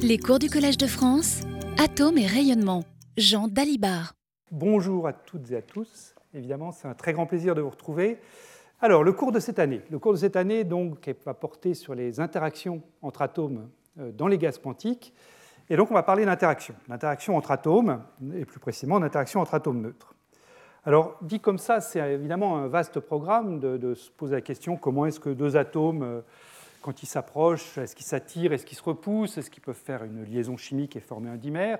Les cours du Collège de France, Atomes et rayonnement. Jean Dalibard. Bonjour à toutes et à tous. Évidemment, c'est un très grand plaisir de vous retrouver. Alors, le cours de cette année. Le cours de cette année donc, va porter sur les interactions entre atomes euh, dans les gaz quantiques. Et donc, on va parler d'interaction. L'interaction entre atomes, et plus précisément d'interaction entre atomes neutres. Alors, dit comme ça, c'est évidemment un vaste programme de, de se poser la question comment est-ce que deux atomes euh, quand ils s'approchent, est-ce qu'ils s'attirent, est-ce qu'ils se repoussent, est-ce qu'ils peuvent faire une liaison chimique et former un dimère?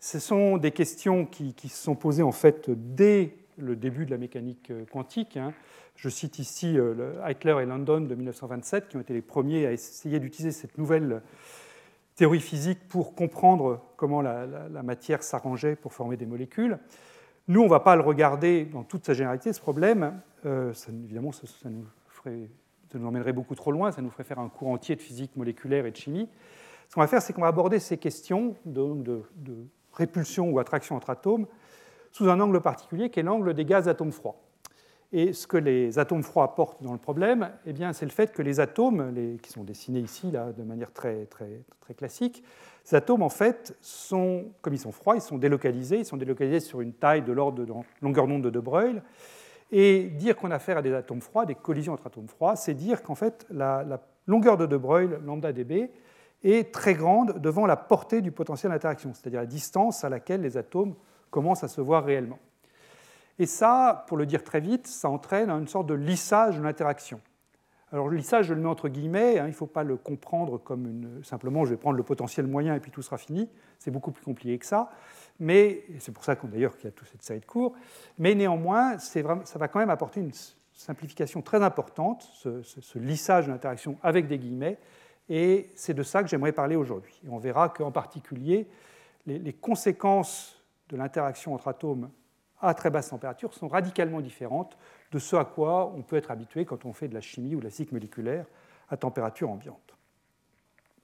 Ce sont des questions qui, se sont posées en fait dès le début de la mécanique euh, quantique. Hein. Je cite ici euh, Heitler et London de 1927 qui ont été les premiers à essayer d'utiliser cette nouvelle théorie physique pour comprendre comment la, matière s'arrangeait pour former des molécules. Nous, on ne va pas le regarder dans toute sa généralité, ce problème. Euh, évidemment, ça, ça nous ferait ça nous emmènerait beaucoup trop loin, ça nous ferait faire un cours entier de physique moléculaire et de chimie. Ce qu'on va faire, c'est qu'on va aborder ces questions de, répulsion ou attraction entre atomes sous un angle particulier qui est l'angle des gaz atomes froids. Et ce que les atomes froids apportent dans le problème, eh c'est le fait que les atomes, qui sont dessinés ici là, de manière très, très, très classique, ces atomes, en fait, sont, comme ils sont froids, ils sont délocalisés. Ils sont délocalisés sur une taille de l'ordre de longueur d'onde de De Broglie. Et dire qu'on a affaire à des atomes froids, des collisions entre atomes froids, c'est dire qu'en fait, la, longueur de De Broglie, lambda dB, est très grande devant la portée du potentiel d'interaction, c'est-à-dire la distance à laquelle les atomes commencent à se voir réellement. Et ça, pour le dire très vite, ça entraîne une sorte de lissage de l'interaction. Alors le lissage, je le mets entre guillemets, hein, il ne faut pas le comprendre comme une, simplement je vais prendre le potentiel moyen et puis tout sera fini, c'est beaucoup plus compliqué que ça mais c'est pour ça d'ailleurs qu'il y a toute cette série de cours, mais néanmoins, ça va quand même apporter une simplification très importante, ce, lissage de l'interaction avec des guillemets, et c'est de ça que j'aimerais parler aujourd'hui. on verra qu'en particulier, les, les conséquences de l'interaction entre atomes à très basse température sont radicalement différentes de ce à quoi on peut être habitué quand on fait de la chimie ou de la physique moléculaire à température ambiante.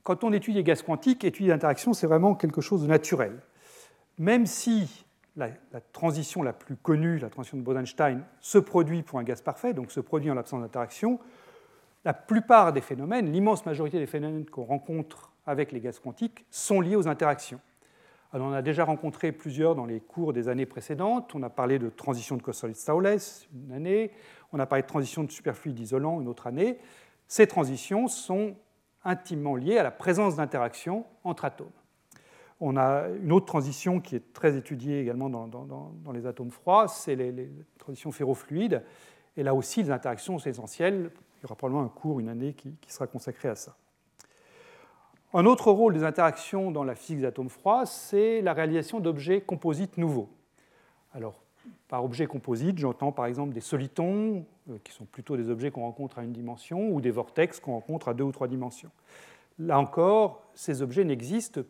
Quand on étudie les gaz quantiques, étudier l'interaction, c'est vraiment quelque chose de naturel même si la, transition la plus connue, la transition de Bodenstein, se produit pour un gaz parfait, donc se produit en l'absence d'interaction, la plupart des phénomènes, l'immense majorité des phénomènes qu'on rencontre avec les gaz quantiques sont liés aux interactions. Alors on a déjà rencontré plusieurs dans les cours des années précédentes. On a parlé de transition de Kosterlitz-Towles une année, on a parlé de transition de superfluide isolant une autre année. Ces transitions sont intimement liées à la présence d'interactions entre atomes. On a une autre transition qui est très étudiée également dans, les atomes froids, c'est les, transitions ferrofluides. Et là aussi, les interactions sont essentielles. Il y aura probablement un cours, une année, qui, sera consacré à ça. Un autre rôle des interactions dans la physique des atomes froids, c'est la réalisation d'objets composites nouveaux. Alors, par objets composites, j'entends par exemple des solitons, euh, qui sont plutôt des objets qu'on rencontre à une dimension, ou des vortex qu'on rencontre à deux ou trois dimensions. Là encore, ces objets n'existent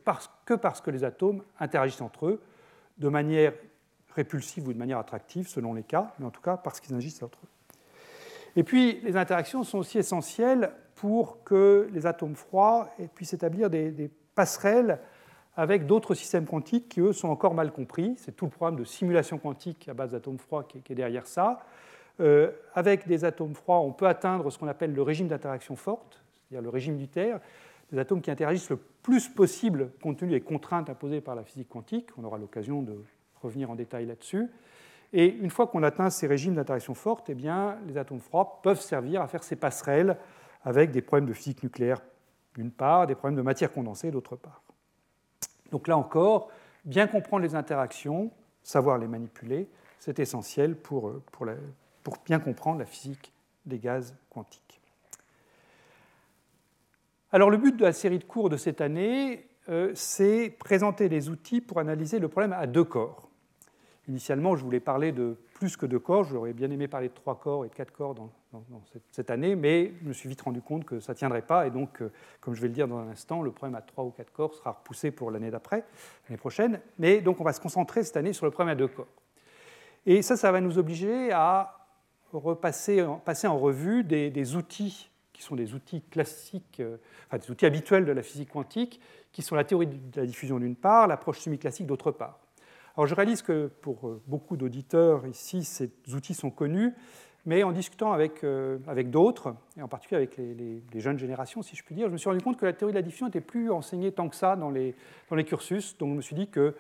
que parce que les atomes interagissent entre eux de manière répulsive ou de manière attractive, selon les cas, mais en tout cas parce qu'ils agissent entre eux. Et puis, les interactions sont aussi essentielles pour que les atomes froids puissent établir des, passerelles avec d'autres systèmes quantiques qui, eux, sont encore mal compris. C'est tout le programme de simulation quantique à base d'atomes froids qui, est derrière ça. Euh, avec des atomes froids, on peut atteindre ce qu'on appelle le régime d'interaction forte, c'est-à-dire le régime du terre, des atomes qui interagissent le plus possible compte tenu des contraintes imposées par la physique quantique. On aura l'occasion de revenir en détail là-dessus. Et une fois qu'on atteint ces régimes d'interaction forte, eh bien, les atomes froids peuvent servir à faire ces passerelles avec des problèmes de physique nucléaire d'une part, des problèmes de matière condensée d'autre part. Donc là encore, bien comprendre les interactions, savoir les manipuler, c'est essentiel pour, pour, pour bien comprendre la physique des gaz quantiques. Alors le but de la série de cours de cette année, euh, c'est présenter des outils pour analyser le problème à deux corps. Initialement, je voulais parler de plus que deux corps, j'aurais bien aimé parler de trois corps et de quatre corps dans, cette, année, mais je me suis vite rendu compte que ça ne tiendrait pas, et donc, euh, comme je vais le dire dans un instant, le problème à trois ou quatre corps sera repoussé pour l'année d'après, l'année prochaine, mais donc on va se concentrer cette année sur le problème à deux corps. Et ça, ça va nous obliger à repasser passer en revue des outils qui sont des outils classiques, euh, enfin des outils habituels de la physique quantique, qui sont la théorie de la diffusion d'une part, l'approche semi-classique d'autre part. Alors je réalise que pour euh, beaucoup d'auditeurs ici, ces outils sont connus, Mais en discutant avec, avec d'autres, et en particulier avec les, jeunes générations, si je puis dire, je me suis rendu compte que la théorie de la diffusion n'était plus enseignée tant que ça dans les, dans les cursus. Donc je me suis dit que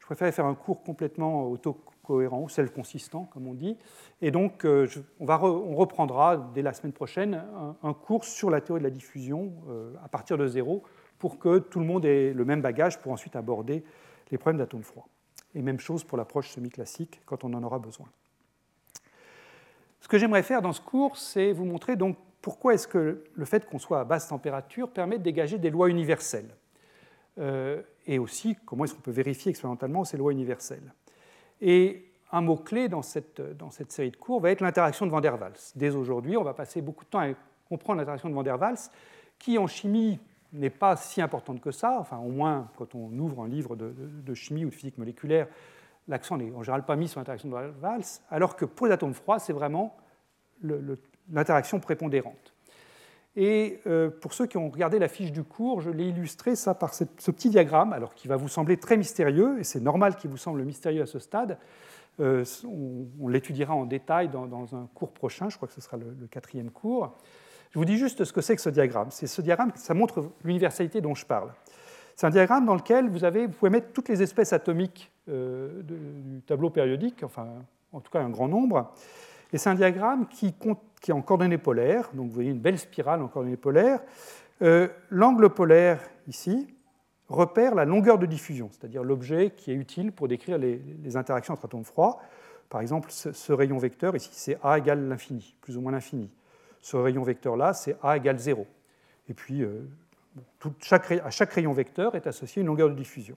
je préférais faire un cours complètement auto-cohérent ou self-consistant, comme on dit. Et donc on, va on, reprendra dès la semaine prochaine un, cours sur la théorie de la diffusion à partir de zéro pour que tout le monde ait le même bagage pour ensuite aborder les problèmes d'atomes froids. Et même chose pour l'approche semi-classique quand on en aura besoin. Ce que j'aimerais faire dans ce cours, c'est vous montrer donc pourquoi est-ce que le fait qu'on soit à basse température permet de dégager des lois universelles. Euh, et aussi comment est-ce qu'on peut vérifier expérimentalement ces lois universelles. Et un mot-clé dans cette, dans cette série de cours va être l'interaction de Van der Waals. Dès aujourd'hui, on va passer beaucoup de temps à comprendre l'interaction de Van der Waals, qui en chimie n'est pas si importante que ça, enfin au moins quand on ouvre un livre de, chimie ou de physique moléculaire, l'accent n'est en général pas mis sur l'interaction de Valls, alors que pour les atomes froids, c'est vraiment l'interaction prépondérante. Et euh, pour ceux qui ont regardé la fiche du cours, je l'ai illustré ça par ce petit diagramme, alors qui va vous sembler très mystérieux, et c'est normal qu'il vous semble mystérieux à ce stade. Euh, on, l'étudiera en détail dans, un cours prochain, je crois que ce sera le quatrième cours. Je vous dis juste ce que c'est que ce diagramme. C'est ce diagramme, ça montre l'universalité dont je parle. C'est un diagramme dans lequel vous, pouvez mettre toutes les espèces atomiques euh, du tableau périodique, enfin en tout cas un grand nombre. Et c'est un diagramme qui, est en coordonnées polaires, donc vous voyez une belle spirale en coordonnées polaires. Euh, l'angle polaire ici repère la longueur de diffusion, c'est-à-dire l'objet qui est utile pour décrire les, interactions entre atomes froids. Par exemple, ce, ce rayon vecteur ici, c'est A égale l'infini, plus ou moins l'infini ce rayon vecteur-là, c'est A égale 0. Et puis, euh, à chaque rayon vecteur est associée une longueur de diffusion.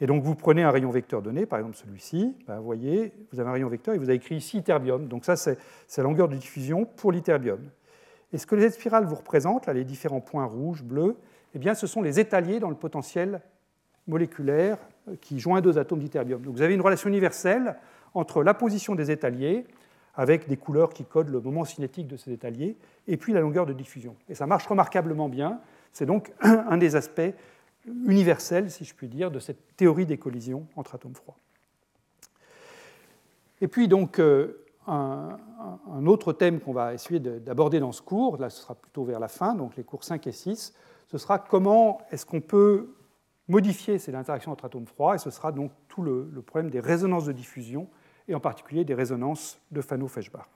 Et donc, vous prenez un rayon vecteur donné, par exemple celui-ci, ben, vous voyez, vous avez un rayon vecteur et vous avez écrit ici iterbium. Donc, ça, c'est la longueur de diffusion pour l'iterbium. Et ce que les spirales vous représentent, là, les différents points rouges, bleus, eh bien, ce sont les étaliers dans le potentiel moléculaire qui joint deux atomes d'iterbium. Donc, vous avez une relation universelle entre la position des étaliers avec des couleurs qui codent le moment cinétique de ces étaliers, et puis la longueur de diffusion. Et ça marche remarquablement bien. C'est donc un des aspects universels, si je puis dire, de cette théorie des collisions entre atomes froids. Et puis donc euh, un, autre thème qu'on va essayer d'aborder dans ce cours, là ce sera plutôt vers la fin, donc les cours 5 et 6, ce sera comment est-ce qu'on peut modifier ces interactions entre atomes froids, et ce sera donc tout le problème des résonances de diffusion et en particulier des résonances de Fano-Feshbach.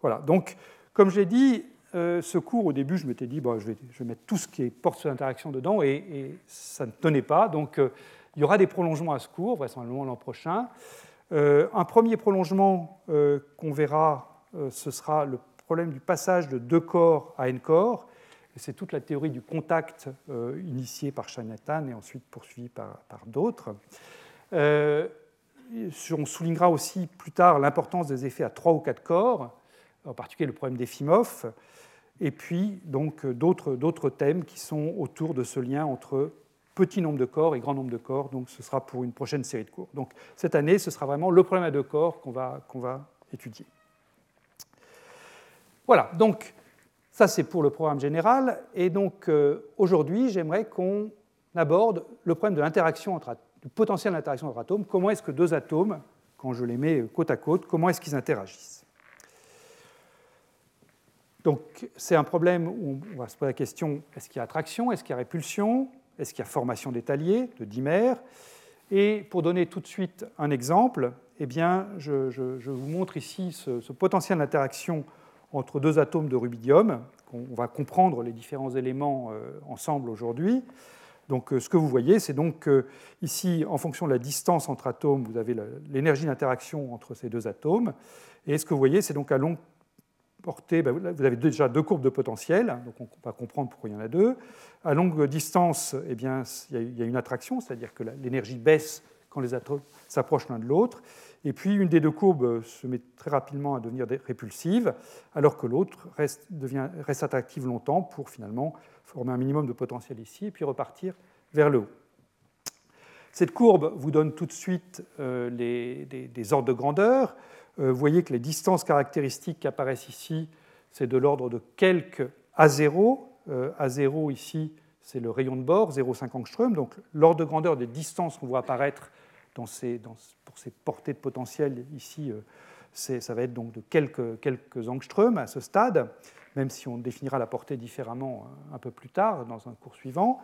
Voilà, donc comme je l'ai dit, euh, ce cours, au début, je m'étais dit, bon, je, vais, mettre tout ce qui porte sur l'interaction dedans, et, ça ne tenait pas. Donc euh, il y aura des prolongements à ce cours, vraisemblablement l'an prochain. Euh, un premier prolongement qu'on verra, ce sera le problème du passage de deux corps à n corps. C'est toute la théorie du contact initiée par Shanatan et ensuite poursuivie par, par d'autres on soulignera aussi plus tard l'importance des effets à trois ou quatre corps, en particulier le problème d'Efimov, et puis donc d'autres thèmes qui sont autour de ce lien entre petit nombre de corps et grand nombre de corps. Donc ce sera pour une prochaine série de cours. Donc cette année, ce sera vraiment le problème à deux corps qu'on va, va étudier. Voilà, donc ça c'est pour le programme général. Et donc euh, aujourd'hui, j'aimerais qu'on aborde le problème de l'interaction entre du potentiel d'interaction entre atomes, comment est-ce que deux atomes, quand je les mets côte à côte, comment est-ce qu'ils interagissent? Donc c'est un problème où on va se poser la question, est-ce qu'il y a attraction, est-ce qu'il y a répulsion, est-ce qu'il y a formation d'étaliers, de dimères? Et pour donner tout de suite un exemple, eh bien, je, vous montre ici ce, potentiel d'interaction entre deux atomes de rubidium. On va comprendre les différents éléments euh, ensemble aujourd'hui. Donc, euh, ce que vous voyez, c'est donc ici, en fonction de la distance entre atomes, vous avez l'énergie d'interaction entre ces deux atomes. Et ce que vous voyez, c'est donc à longue ben, vous avez déjà deux courbes de potentiel, donc on va comprendre pourquoi il y en a deux. À longue distance, eh bien, il y a une attraction, c'est-à-dire que l'énergie baisse quand les atomes s'approchent l'un de l'autre. Et puis une des deux courbes se met très rapidement à devenir répulsive, alors que l'autre reste, attractive longtemps pour finalement former un minimum de potentiel ici, et puis repartir vers le haut. Cette courbe vous donne tout de suite euh, des, ordres de grandeur. Euh, vous voyez que les distances caractéristiques qui apparaissent ici, c'est de l'ordre de quelques A0. Euh, A0 ici, c'est le rayon de bord, 0,5 angstrom. Donc l'ordre de grandeur des distances qu'on voit apparaître pour ces portées de potentiel ici ça va être donc de quelques, quelques à ce stade, même si on définira la portée différemment un peu plus tard dans un cours suivant.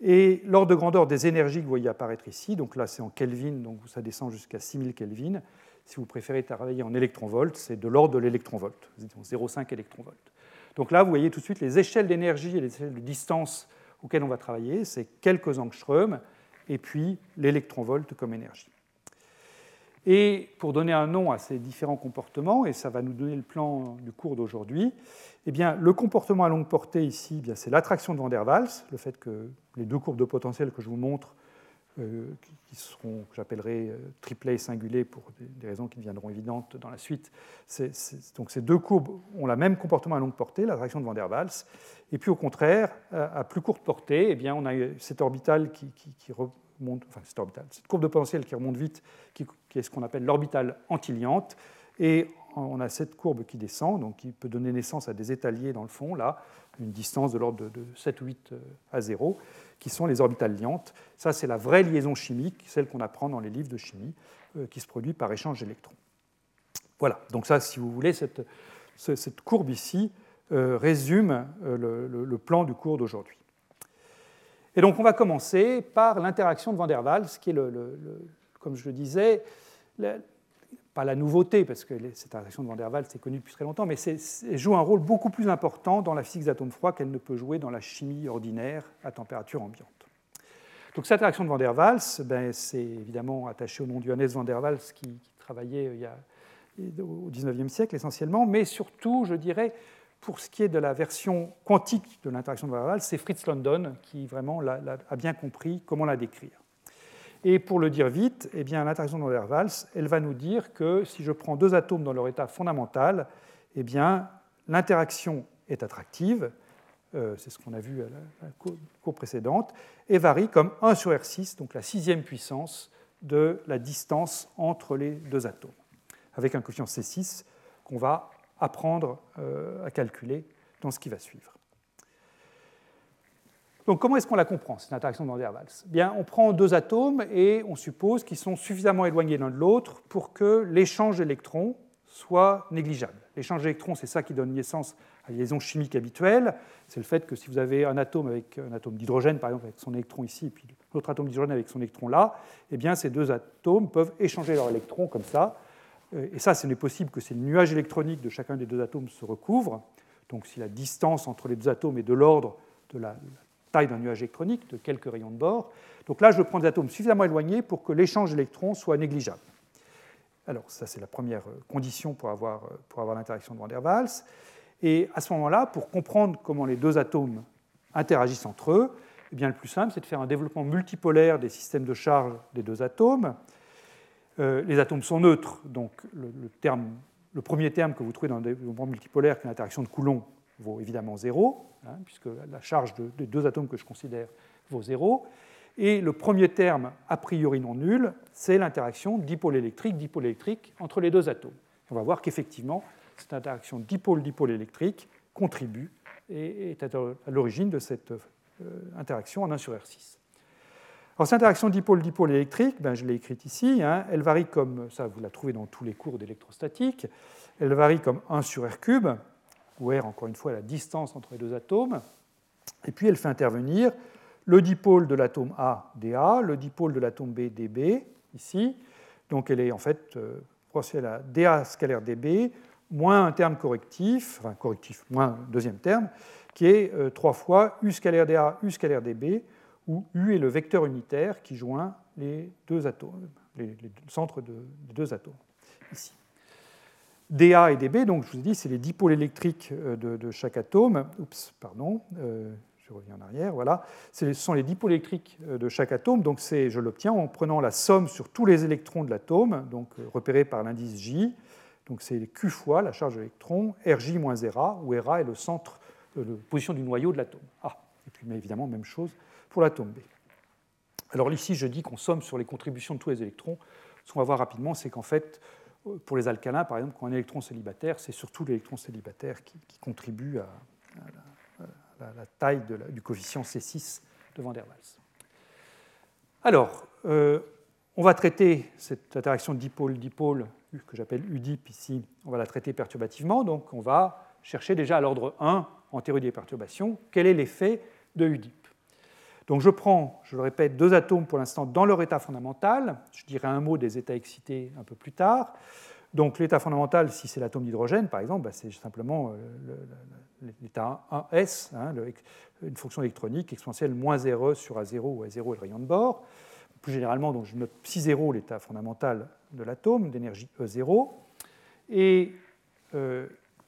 Et l'ordre de grandeur des énergies que vous voyez apparaître ici, donc là c'est en Kelvin, donc ça descend jusqu'à 6000 Kelvin. Si vous préférez travailler en électronvolts, c'est de l'ordre de l'électronvolt, 0,5 électronvolts. Donc là, vous voyez tout de suite les échelles d'énergie et les échelles de distance auxquelles on va travailler, c'est quelques angstroms, et puis l'électronvolt comme énergie. Et pour donner un nom à ces différents comportements, et ça va nous donner le plan du cours d'aujourd'hui, eh bien, le comportement à longue portée ici, eh c'est l'attraction de Van der Waals, le fait que les deux courbes de potentiel que je vous montre, euh, qui seront, que j'appellerai euh, triplets et singulés pour des, raisons qui deviendront évidentes dans la suite. donc ces deux courbes ont le même comportement à longue portée, l'attraction de Van der Waals. Et puis au contraire, à, plus courte portée, eh bien, on a cette orbitale qui, remonte, enfin cette orbitale, cette courbe de potentiel qui remonte vite, qui, est ce qu'on appelle l'orbitale antiliante. Et on a cette courbe qui descend, donc qui peut donner naissance à des étaliers dans le fond, là, une distance de l'ordre de, 7 ou 8 euh, à 0, qui sont les orbitales liantes. Ça, c'est la vraie liaison chimique, celle qu'on apprend dans les livres de chimie, euh, qui se produit par échange d'électrons. Voilà, donc ça, si vous voulez, cette, courbe ici euh, résume le, plan du cours d'aujourd'hui. Et donc, on va commencer par l'interaction de Van der Waals, qui est, le, comme je le disais, pas la nouveauté, parce que cette interaction de Van der Waals est connue depuis très longtemps, mais elle joue un rôle beaucoup plus important dans la physique des atomes froids qu'elle ne peut jouer dans la chimie ordinaire à température ambiante. Donc cette interaction de Van der Waals, ben, c'est évidemment attaché au nom Johannes Van der Waals qui, travaillait euh, au XIXe siècle essentiellement, mais surtout, je dirais, pour ce qui est de la version quantique de l'interaction de Van der Waals, c'est Fritz London qui vraiment a bien compris comment la décrire. Et pour le dire vite, eh bien, l'interaction Van der elle va nous dire que si je prends deux atomes dans leur état fondamental, eh bien, l'interaction est attractive, euh, c'est ce qu'on a vu à la, cour précédente, et varie comme 1 sur R6, donc la sixième puissance de la distance entre les deux atomes, avec un coefficient C6 qu'on va apprendre euh, à calculer dans ce qui va suivre. Donc comment est-ce qu'on la comprend, cette interaction de Van der Waals? Bien, On prend deux atomes et on suppose qu'ils sont suffisamment éloignés l'un de l'autre pour que l'échange d'électrons soit négligeable. L'échange d'électrons, c'est ça qui donne naissance à la liaison chimique habituelle. C'est le fait que si vous avez un atome avec un atome d'hydrogène, par exemple, avec son électron ici, et puis l'autre atome d'hydrogène avec son électron là, eh bien ces deux atomes peuvent échanger leurs électrons comme ça. Euh, et ça, ce n'est possible que si le nuage électronique de chacun des deux atomes se recouvre. Donc si la distance entre les deux atomes est de l'ordre de la taille d'un nuage électronique, de quelques rayons de bord. Donc là, je prends des atomes suffisamment éloignés pour que l'échange d'électrons soit négligeable. Alors, ça, c'est la première euh, condition pour avoir, euh, pour avoir l'interaction de Van der Waals. Et à ce moment-là, pour comprendre comment les deux atomes interagissent entre eux, eh bien, le plus simple, c'est de faire un développement multipolaire des systèmes de charge des deux atomes. Euh, les atomes sont neutres, donc le, terme, le, premier terme que vous trouvez dans le développement multipolaire, qui est l'interaction de Coulomb, vaut évidemment zéro, hein, puisque la charge des deux atomes que je considère vaut zéro. Et le premier terme, a priori non nul, c'est l'interaction dipôle électrique-dipôle électrique entre les deux atomes. On va voir qu'effectivement, cette interaction dipôle-dipôle électrique contribue et est à l'origine de cette euh, interaction en 1 sur R6. Alors, cette interaction dipôle-dipôle électrique, ben, je l'ai écrite ici, hein, elle varie comme, ça vous la trouvez dans tous les cours d'électrostatique, elle varie comme 1 sur R cube, où R, encore une fois, la distance entre les deux atomes. Et puis elle fait intervenir le dipôle de l'atome A, dA, le dipôle de l'atome B, dB, ici. Donc elle est en fait euh, proportionnelle à dA scalaire dB, moins un terme correctif, enfin correctif, moins un deuxième terme, qui est euh, trois fois U scalaire dA, U scalaire dB, où U est le vecteur unitaire qui joint les deux atomes, les, centres de, des deux atomes, ici. dA et dB, donc je vous ai dit, c'est les dipôles électriques euh, de, chaque atome. Oups, pardon, euh, je reviens en arrière, voilà. Ce sont les dipôles électriques euh, de chaque atome, donc je l'obtiens en prenant la somme sur tous les électrons de l'atome, donc repéré par l'indice J. Donc c'est Q fois la charge d'électrons, RJ moins RA, où RA est le centre, la position du noyau de l'atome. Ah, et puis évidemment, même chose pour l'atome B. Alors ici, je dis qu'on somme sur les contributions de tous les électrons. Ce qu'on va voir rapidement, c'est qu'en fait, pour les alcalins, par exemple, quand un électron célibataire, c'est surtout l'électron célibataire qui, contribue à, la, taille du coefficient C6 de Van der Waals. Alors, euh, on va traiter cette interaction dipôle-dipôle que j'appelle UDIP ici, on va la traiter perturbativement, donc on va chercher déjà à l'ordre 1 en théorie des perturbations, quel est l'effet de UDIP. Donc je prends, je le répète, deux atomes pour l'instant dans leur état fondamental, je dirai un mot des états excités un peu plus tard. Donc l'état fondamental, si c'est l'atome d'hydrogène par exemple, bah, c'est simplement euh, l'état 1s, hein, une fonction électronique exponentielle moins RE sur A0 où A0 est le rayon de bord. Plus généralement, donc, je note psi 0 l'état fondamental de l'atome, d'énergie E0. Et euh,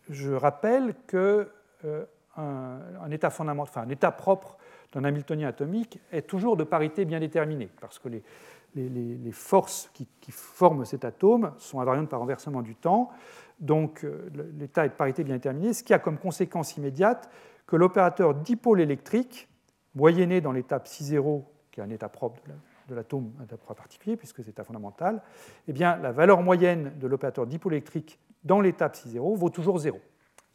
je rappelle que euh, état fondamental, un état propre d'un Hamiltonien atomique est toujours de parité bien déterminée, parce que les, forces qui, forment cet atome sont invariantes par renversement du temps. Donc euh, l'état est de parité bien déterminé, ce qui a comme conséquence immédiate que l'opérateur dipôle électrique, moyenné dans l'état psi 0, qui est un état propre de l'atome, un état propre particulier, puisque c'est l'état fondamental, eh bien, la valeur moyenne de l'opérateur dipôle électrique dans l'état psi 0 vaut toujours 0.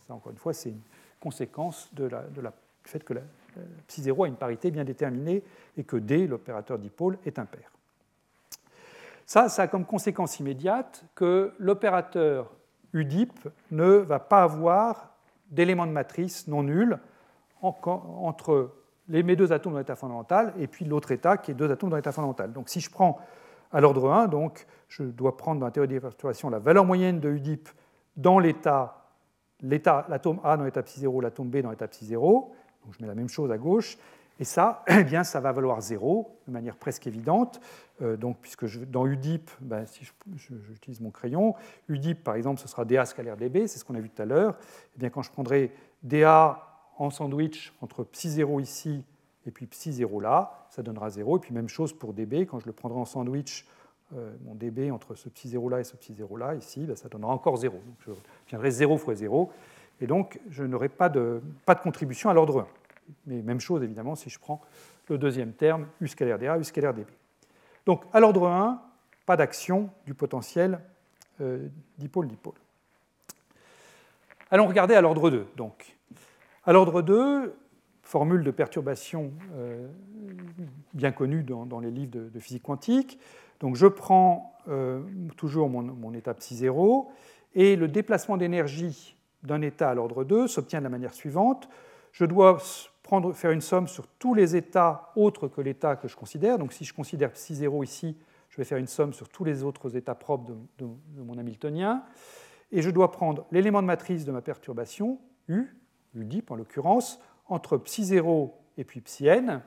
Ça, encore une fois, c'est une conséquence de la, du fait que la, psi 0 a une parité bien déterminée et que D, l'opérateur dipôle, est impair. Ça, ça a comme conséquence immédiate que l'opérateur UDIP ne va pas avoir d'éléments de matrice non nuls entre mes deux atomes dans l'état fondamental et puis l'autre état qui est deux atomes dans l'état fondamental. Donc si je prends à l'ordre 1, donc je dois prendre dans la théorie des perturbations la valeur moyenne de UDIP dans l'état, l'atome A dans l'état psi 0, l'atome B dans l'état psi 0. Donc je mets la même chose à gauche. Et ça, eh bien, ça va valoir 0 de manière presque évidente. Euh, donc, puisque dans UDIP, ben, si j'utilise mon crayon, UDIP, par exemple, ce sera DA scalaire DB, c'est ce qu'on a vu tout à l'heure. Eh bien, quand je prendrai DA en sandwich entre psi 0 ici et puis psi 0 là, ça donnera 0. Et puis même chose pour DB, quand je le prendrai en sandwich, euh, mon DB entre ce psi 0 là et ce psi 0 là, ici, ben, ça donnera encore 0. Donc je viendrai 0 fois 0. Et donc, je n'aurai pas de, contribution à l'ordre 1. Mais même chose, évidemment, si je prends le deuxième terme, U scalaire dA, U scalaire dB. Donc, à l'ordre 1, pas d'action du potentiel euh, dipôle-dipôle. Allons regarder à l'ordre 2. Donc, à l'ordre 2, formule de perturbation euh, bien connue dans, les livres de, physique quantique. Donc, je prends euh, toujours mon, mon, état psi 0 et le déplacement d'énergie d'un état à l'ordre 2 s'obtient de la manière suivante. Je dois prendre, faire une somme sur tous les états autres que l'état que je considère. Donc si je considère psi 0 ici, je vais faire une somme sur tous les autres états propres de, mon Hamiltonien. Et je dois prendre l'élément de matrice de ma perturbation, U, UDIP en l'occurrence, entre psi 0 et puis psi n,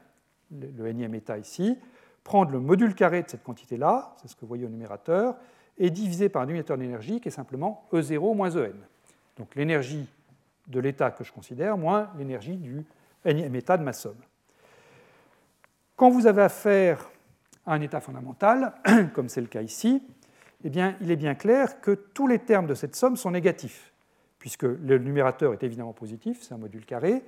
le, le nème état ici, prendre le module carré de cette quantité-là, c'est ce que vous voyez au numérateur, et diviser par un dénominateur d'énergie qui est simplement E0 moins En. Donc l'énergie de l'état que je considère moins l'énergie du énième état de ma somme. Quand vous avez affaire à un état fondamental, comme c'est le cas ici, eh bien, il est bien clair que tous les termes de cette somme sont négatifs, puisque le numérateur est évidemment positif, c'est un module carré,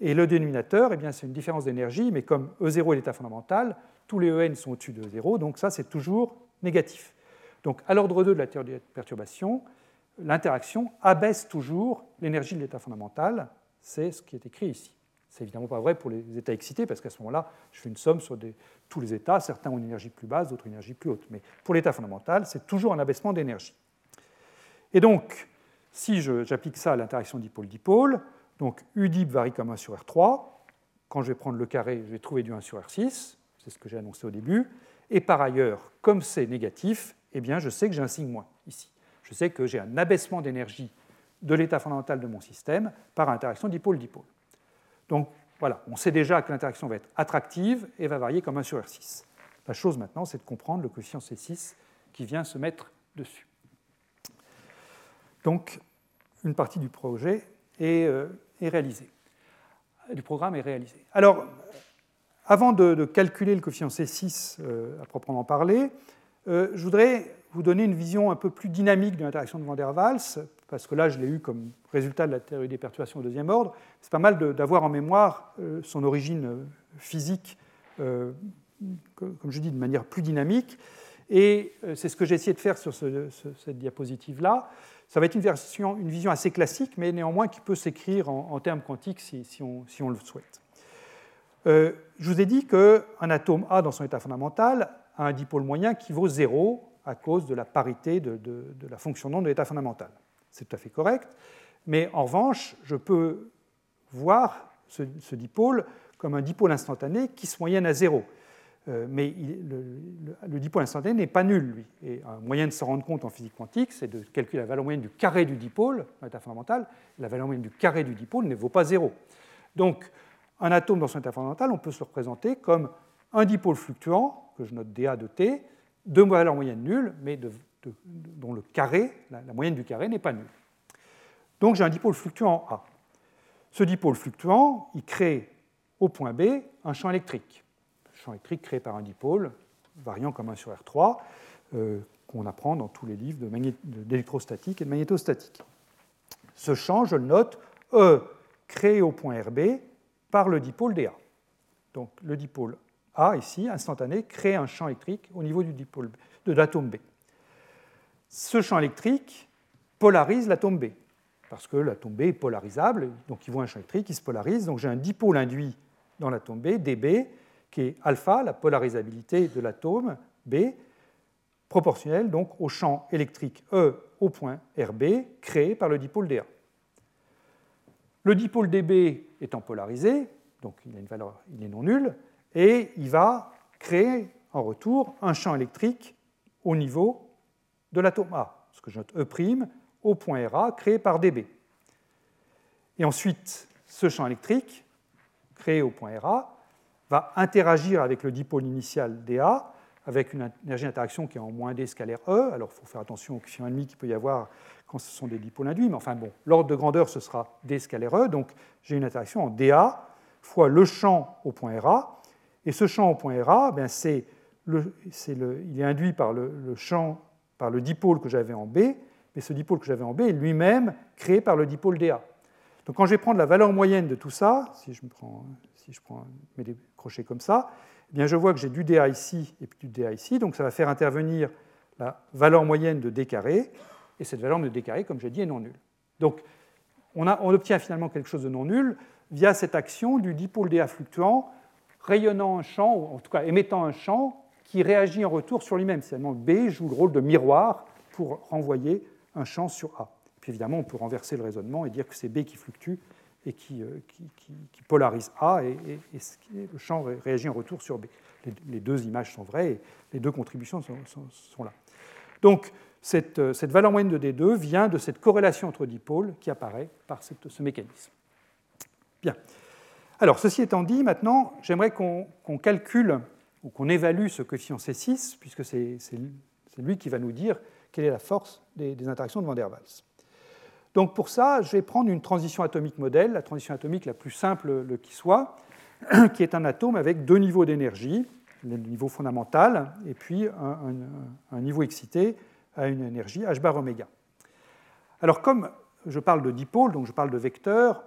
et le dénominateur, eh c'est une différence d'énergie, mais comme E0 est l'état fondamental, tous les En sont au-dessus de E0, donc ça c'est toujours négatif. Donc à l'ordre 2 de la théorie de perturbation, l'interaction abaisse toujours l'énergie de l'état fondamental, c'est ce qui est écrit ici. C'est évidemment pas vrai pour les états excités, parce qu'à ce moment-là, je fais une somme sur tous les états. Certains ont une énergie plus basse, d'autres une énergie plus haute. Mais pour l'état fondamental, c'est toujours un abaissement d'énergie. Et donc, si j'applique ça à l'interaction dipôle-dipôle, donc UDIP varie comme 1 sur R3. Quand je vais prendre le carré, je vais trouver du 1 sur R6. C'est ce que j'ai annoncé au début. Et par ailleurs, comme c'est négatif, eh bien, je sais que j'ai un signe moins ici. Je sais que j'ai un abaissement d'énergie de l'état fondamental de mon système par interaction dipôle-dipôle. Donc voilà, on sait déjà que l'interaction va être attractive et va varier comme 1 sur R6. La chose maintenant, c'est de comprendre le coefficient C6 qui vient se mettre dessus. Donc, une partie du projet est, euh, réalisée, du programme est réalisé. Alors, avant de, calculer le coefficient C6 euh, à proprement parler, euh, je voudrais vous donner une vision un peu plus dynamique de l'interaction de Van der Waals, parce que là, je l'ai eu comme résultat de la théorie des perturbations au deuxième ordre. C'est pas mal d'avoir en mémoire euh, son origine euh, physique, comme je dis, de manière plus dynamique. Et c'est ce que j'ai essayé de faire sur cette diapositive-là. Ça va être une, vision assez classique, mais néanmoins qui peut s'écrire en, termes quantiques si, on, le souhaite. je vous ai dit qu'un atome A dans son état fondamental a un dipôle moyen qui vaut 0 à cause de la parité de, la fonction d'onde de l'état fondamental. C'est tout à fait correct, mais en revanche, je peux voir ce, dipôle comme un dipôle instantané qui se moyenne à zéro. Euh, mais le, dipôle instantané n'est pas nul, lui. Et un moyen de se rendre compte en physique quantique, c'est de calculer la valeur moyenne du carré du dipôle, dans l'état fondamental. La valeur moyenne du carré du dipôle ne vaut pas zéro. Donc, un atome dans son état fondamental, on peut se le représenter comme un dipôle fluctuant, que je note dA de T, de valeur moyenne nulle, mais dont le carré, la, moyenne du carré n'est pas nulle. Donc j'ai un dipôle fluctuant A. Ce dipôle fluctuant, il crée au point B un champ électrique. Champ électrique créé par un dipôle, variant comme 1 sur R3, euh, qu'on apprend dans tous les livres d'électrostatique et de magnétostatique. Ce champ, je le note, E créé au point RB par le dipôle DA. Donc le dipôle A, ici, instantané, crée un champ électrique au niveau du de l'atome B. Ce champ électrique polarise l'atome B, parce que l'atome B est polarisable, donc il voit un champ électrique qui se polarise. Donc j'ai un dipôle induit dans l'atome B, dB, qui est alpha, la polarisabilité de l'atome B, proportionnelle donc au champ électrique E au point RB créé par le dipôle DA. Le dipôle dB étant polarisé, donc il a une valeur, il est non nul, et il va créer en retour un champ électrique au niveau de l'atome A, ce que je note E' au point RA créé par dB. Et ensuite, ce champ électrique, créé au point RA, va interagir avec le dipôle initial DA avec une énergie d'interaction qui est en moins d scalaire E. Alors il faut faire attention au coefficient ennemi qu'il peut y avoir quand ce sont des dipôles induits, mais enfin bon, l'ordre de grandeur ce sera d scalaire E, donc j'ai une interaction en dA fois le champ au point RA, et ce champ au point RA, ben c'est il est induit par le, champ, par le dipôle que j'avais en B, mais ce dipôle que j'avais en B est lui-même créé par le dipôle dA. Donc quand je vais prendre la valeur moyenne de tout ça, si je, prends, si je mets des crochets comme ça, eh bien je vois que j'ai du dA ici et puis du dA ici, donc ça va faire intervenir la valeur moyenne de d carré, et cette valeur de d carré, comme j'ai dit, est non nulle. Donc on, on, obtient finalement quelque chose de non nul via cette action du dipôle dA fluctuant rayonnant un champ, ou en tout cas émettant un champ qui réagit en retour sur lui-même. C'est-à-dire B joue le rôle de miroir pour renvoyer un champ sur A. Puis évidemment, on peut renverser le raisonnement et dire que c'est B qui fluctue et qui, euh, polarise A, et, le champ réagit en retour sur B. Les, deux images sont vraies et les deux contributions sont, là. Donc, euh, cette, valeur moyenne de D2 vient de cette corrélation entre dipôles qui apparaît par ce mécanisme. Bien. Alors, ceci étant dit, maintenant, j'aimerais qu'on calcule ou qu'on évalue ce coefficient C6, puisque c'est lui qui va nous dire quelle est la force des, interactions de Van der Waals. Donc pour ça, je vais prendre une transition atomique modèle, la transition atomique la plus simple qui soit, qui est un atome avec deux niveaux d'énergie, le niveau fondamental et puis un, niveau excité à une énergie h bar oméga. Alors comme je parle de dipôle, donc je parle de vecteur,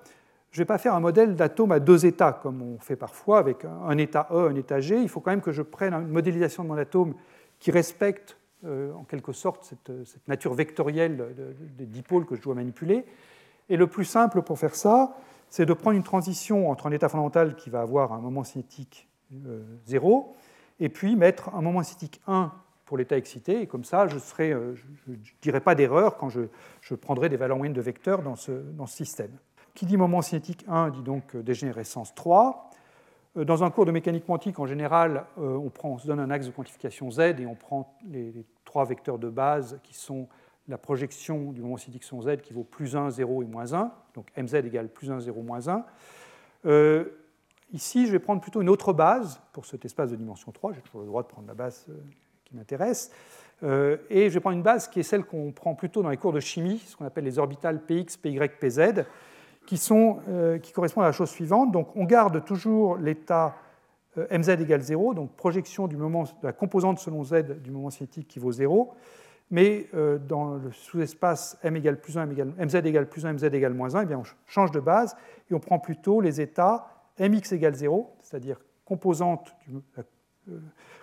je ne vais pas faire un modèle d'atome à deux états comme on fait parfois avec un état E, un état G. Il faut quand même que je prenne une modélisation de mon atome qui respecte euh, en quelque sorte cette, nature vectorielle des dipôles que je dois manipuler. Et le plus simple pour faire ça, c'est de prendre une transition entre un état fondamental qui va avoir un moment cinétique 0 euh, et puis mettre un moment cinétique 1 pour l'état excité. Et comme ça, je ne euh, dirai pas d'erreur quand je, prendrai des valeurs moyennes de vecteurs dans ce système. Qui dit moment cinétique 1 dit donc euh, dégénérescence 3. Euh, dans un cours de mécanique quantique, en général, euh, on, se donne un axe de quantification Z et on prend les, trois vecteurs de base qui sont la projection du moment cinétique son Z qui vaut plus 1, 0 et moins 1, donc mz égale plus 1, 0, moins 1. ici, je vais prendre plutôt une autre base pour cet espace de dimension 3, j'ai toujours le droit de prendre la base qui m'intéresse, et je vais prendre une base qui est celle qu'on prend plutôt dans les cours de chimie, ce qu'on appelle les orbitales Px, Py, Pz, qui, sont, euh, correspondent à la chose suivante. Donc on garde toujours l'état euh, mz égale 0, donc projection de la composante selon z du moment cinétique qui vaut 0, mais euh, dans le sous-espace m égale plus 1, mz égale plus 1, mz égale moins 1, eh on change de base et on prend plutôt les états mx égale 0, c'est-à-dire composante du,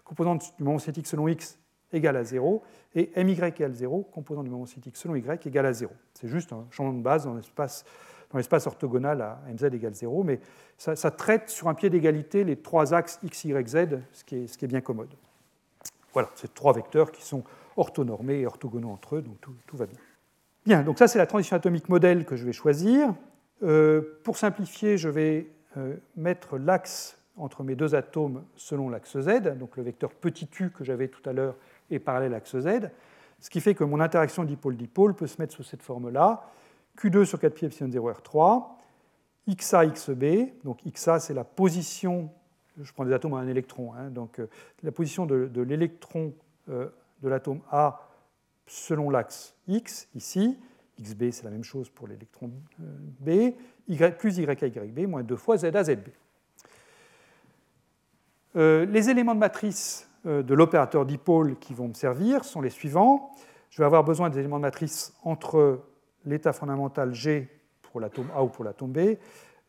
composante du moment cinétique selon x égale à 0, et my égale 0, composante du moment cinétique selon y égale à 0. C'est juste un changement de base dans l'espace dans l'espace orthogonal à mz égale 0, mais ça, traite sur un pied d'égalité les trois axes x, y, z, ce qui est, ce qui est bien commode. Voilà, ces trois vecteurs qui sont orthonormés et orthogonaux entre eux, donc tout, va bien. Bien, donc ça c'est la transition atomique modèle que je vais choisir. Euh, pour simplifier, je vais euh, mettre l'axe entre mes deux atomes selon l'axe Z, donc le vecteur petit u que j'avais tout à l'heure est parallèle à l'axe Z, ce qui fait que mon interaction dipôle-dipôle peut se mettre sous cette forme-là, Q2 sur 4 pi epsilon 0 R3, XA, XB, donc XA c'est la position, je prends des atomes à un électron, hein, donc euh, la position de, l'électron euh, de l'atome A selon l'axe X, ici, XB c'est la même chose pour l'électron euh, B, y, plus YA, YB, moins 2 fois Z à ZB. les éléments de matrice de l'opérateur dipôle qui vont me servir sont les suivants. Je vais avoir besoin des éléments de matrice entre l'état fondamental G pour l'atome A ou pour l'atome B,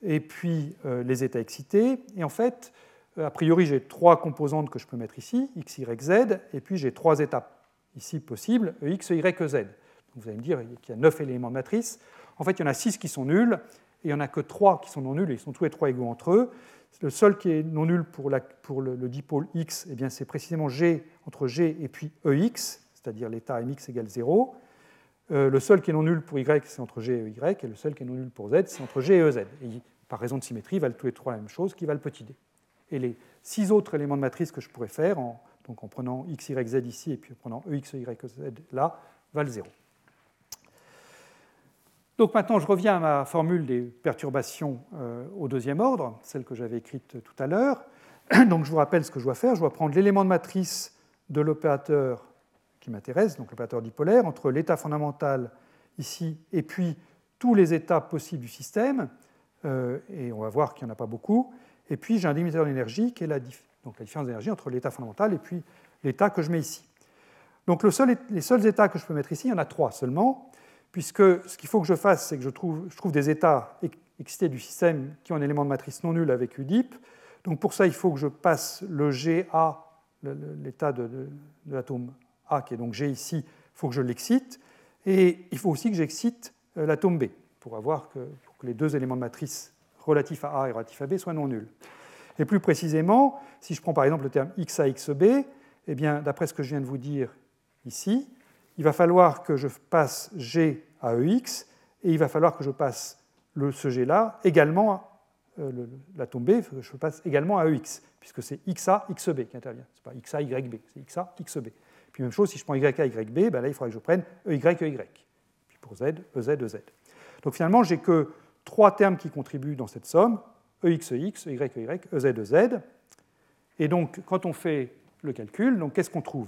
et puis euh, les états excités. Et en fait, euh, a priori, j'ai trois composantes que je peux mettre ici, x, y, z, et puis j'ai trois étapes ici possibles, x, y, z. vous allez me dire qu'il y a neuf éléments de matrice. En fait, il y en a six qui sont nuls, et il n'y en a que trois qui sont non nuls, et ils sont tous les trois égaux entre eux. Le seul qui est non nul pour, le, dipôle x, eh c'est précisément G entre G et puis EX, c'est-à-dire l'état mx égale 0. Euh, le seul qui est non nul pour y, c'est entre g et y, et le seul qui est non nul pour z, c'est entre g et ez. Et par raison de symétrie, valent tous les trois la même chose, qui valent petit d. Et les six autres éléments de matrice que je pourrais faire, en, donc en prenant x, y, z ici, et puis en prenant e, x, y, z là, valent 0. Donc maintenant, je reviens à ma formule des perturbations euh, au deuxième ordre, celle que j'avais écrite tout à l'heure. Donc je vous rappelle ce que je dois faire. Je dois prendre l'élément de matrice de l'opérateur qui m'intéresse, donc l'opérateur dipolaire, entre l'état fondamental ici et puis tous les états possibles du système, euh, et on va voir qu'il n'y en a pas beaucoup, et puis j'ai un délimitateur d'énergie qui est la, donc la différence d'énergie entre l'état fondamental et puis l'état que je mets ici. Donc les seuls états que je peux mettre ici, il y en a trois seulement, puisque ce qu'il faut que je fasse, c'est que je trouve, je trouve des états excités du système qui ont un élément de matrice non nul avec UDIP. Donc pour ça, il faut que je passe le GA, l'état de l'atome a, qui est donc G ici, il faut que je l'excite. Et il faut aussi que j'excite euh, l'atome B pour, avoir que, les deux éléments de matrice relatifs à A et relatifs à B soient non nuls. Et plus précisément, si je prends par exemple le terme x à xb, eh bien, d'après ce que je viens de vous dire ici, il va falloir que je passe G à EX et il va falloir que je passe ce G-là également, euh, l'atome B, je passe également à EX, puisque c'est XA, XB qui intervient. Ce n'est pas XA, YB, c'est XA, XB. Puis même chose, si je prends YA, YB, ben là, il faudra que je prenne EY, EY. Puis pour Z, EZ, EZ. Donc finalement, j'ai que trois termes qui contribuent dans cette somme, EX, EX, EY, EY, EZ, EZ. Et donc, quand on fait le calcul, qu'est-ce qu'on trouve?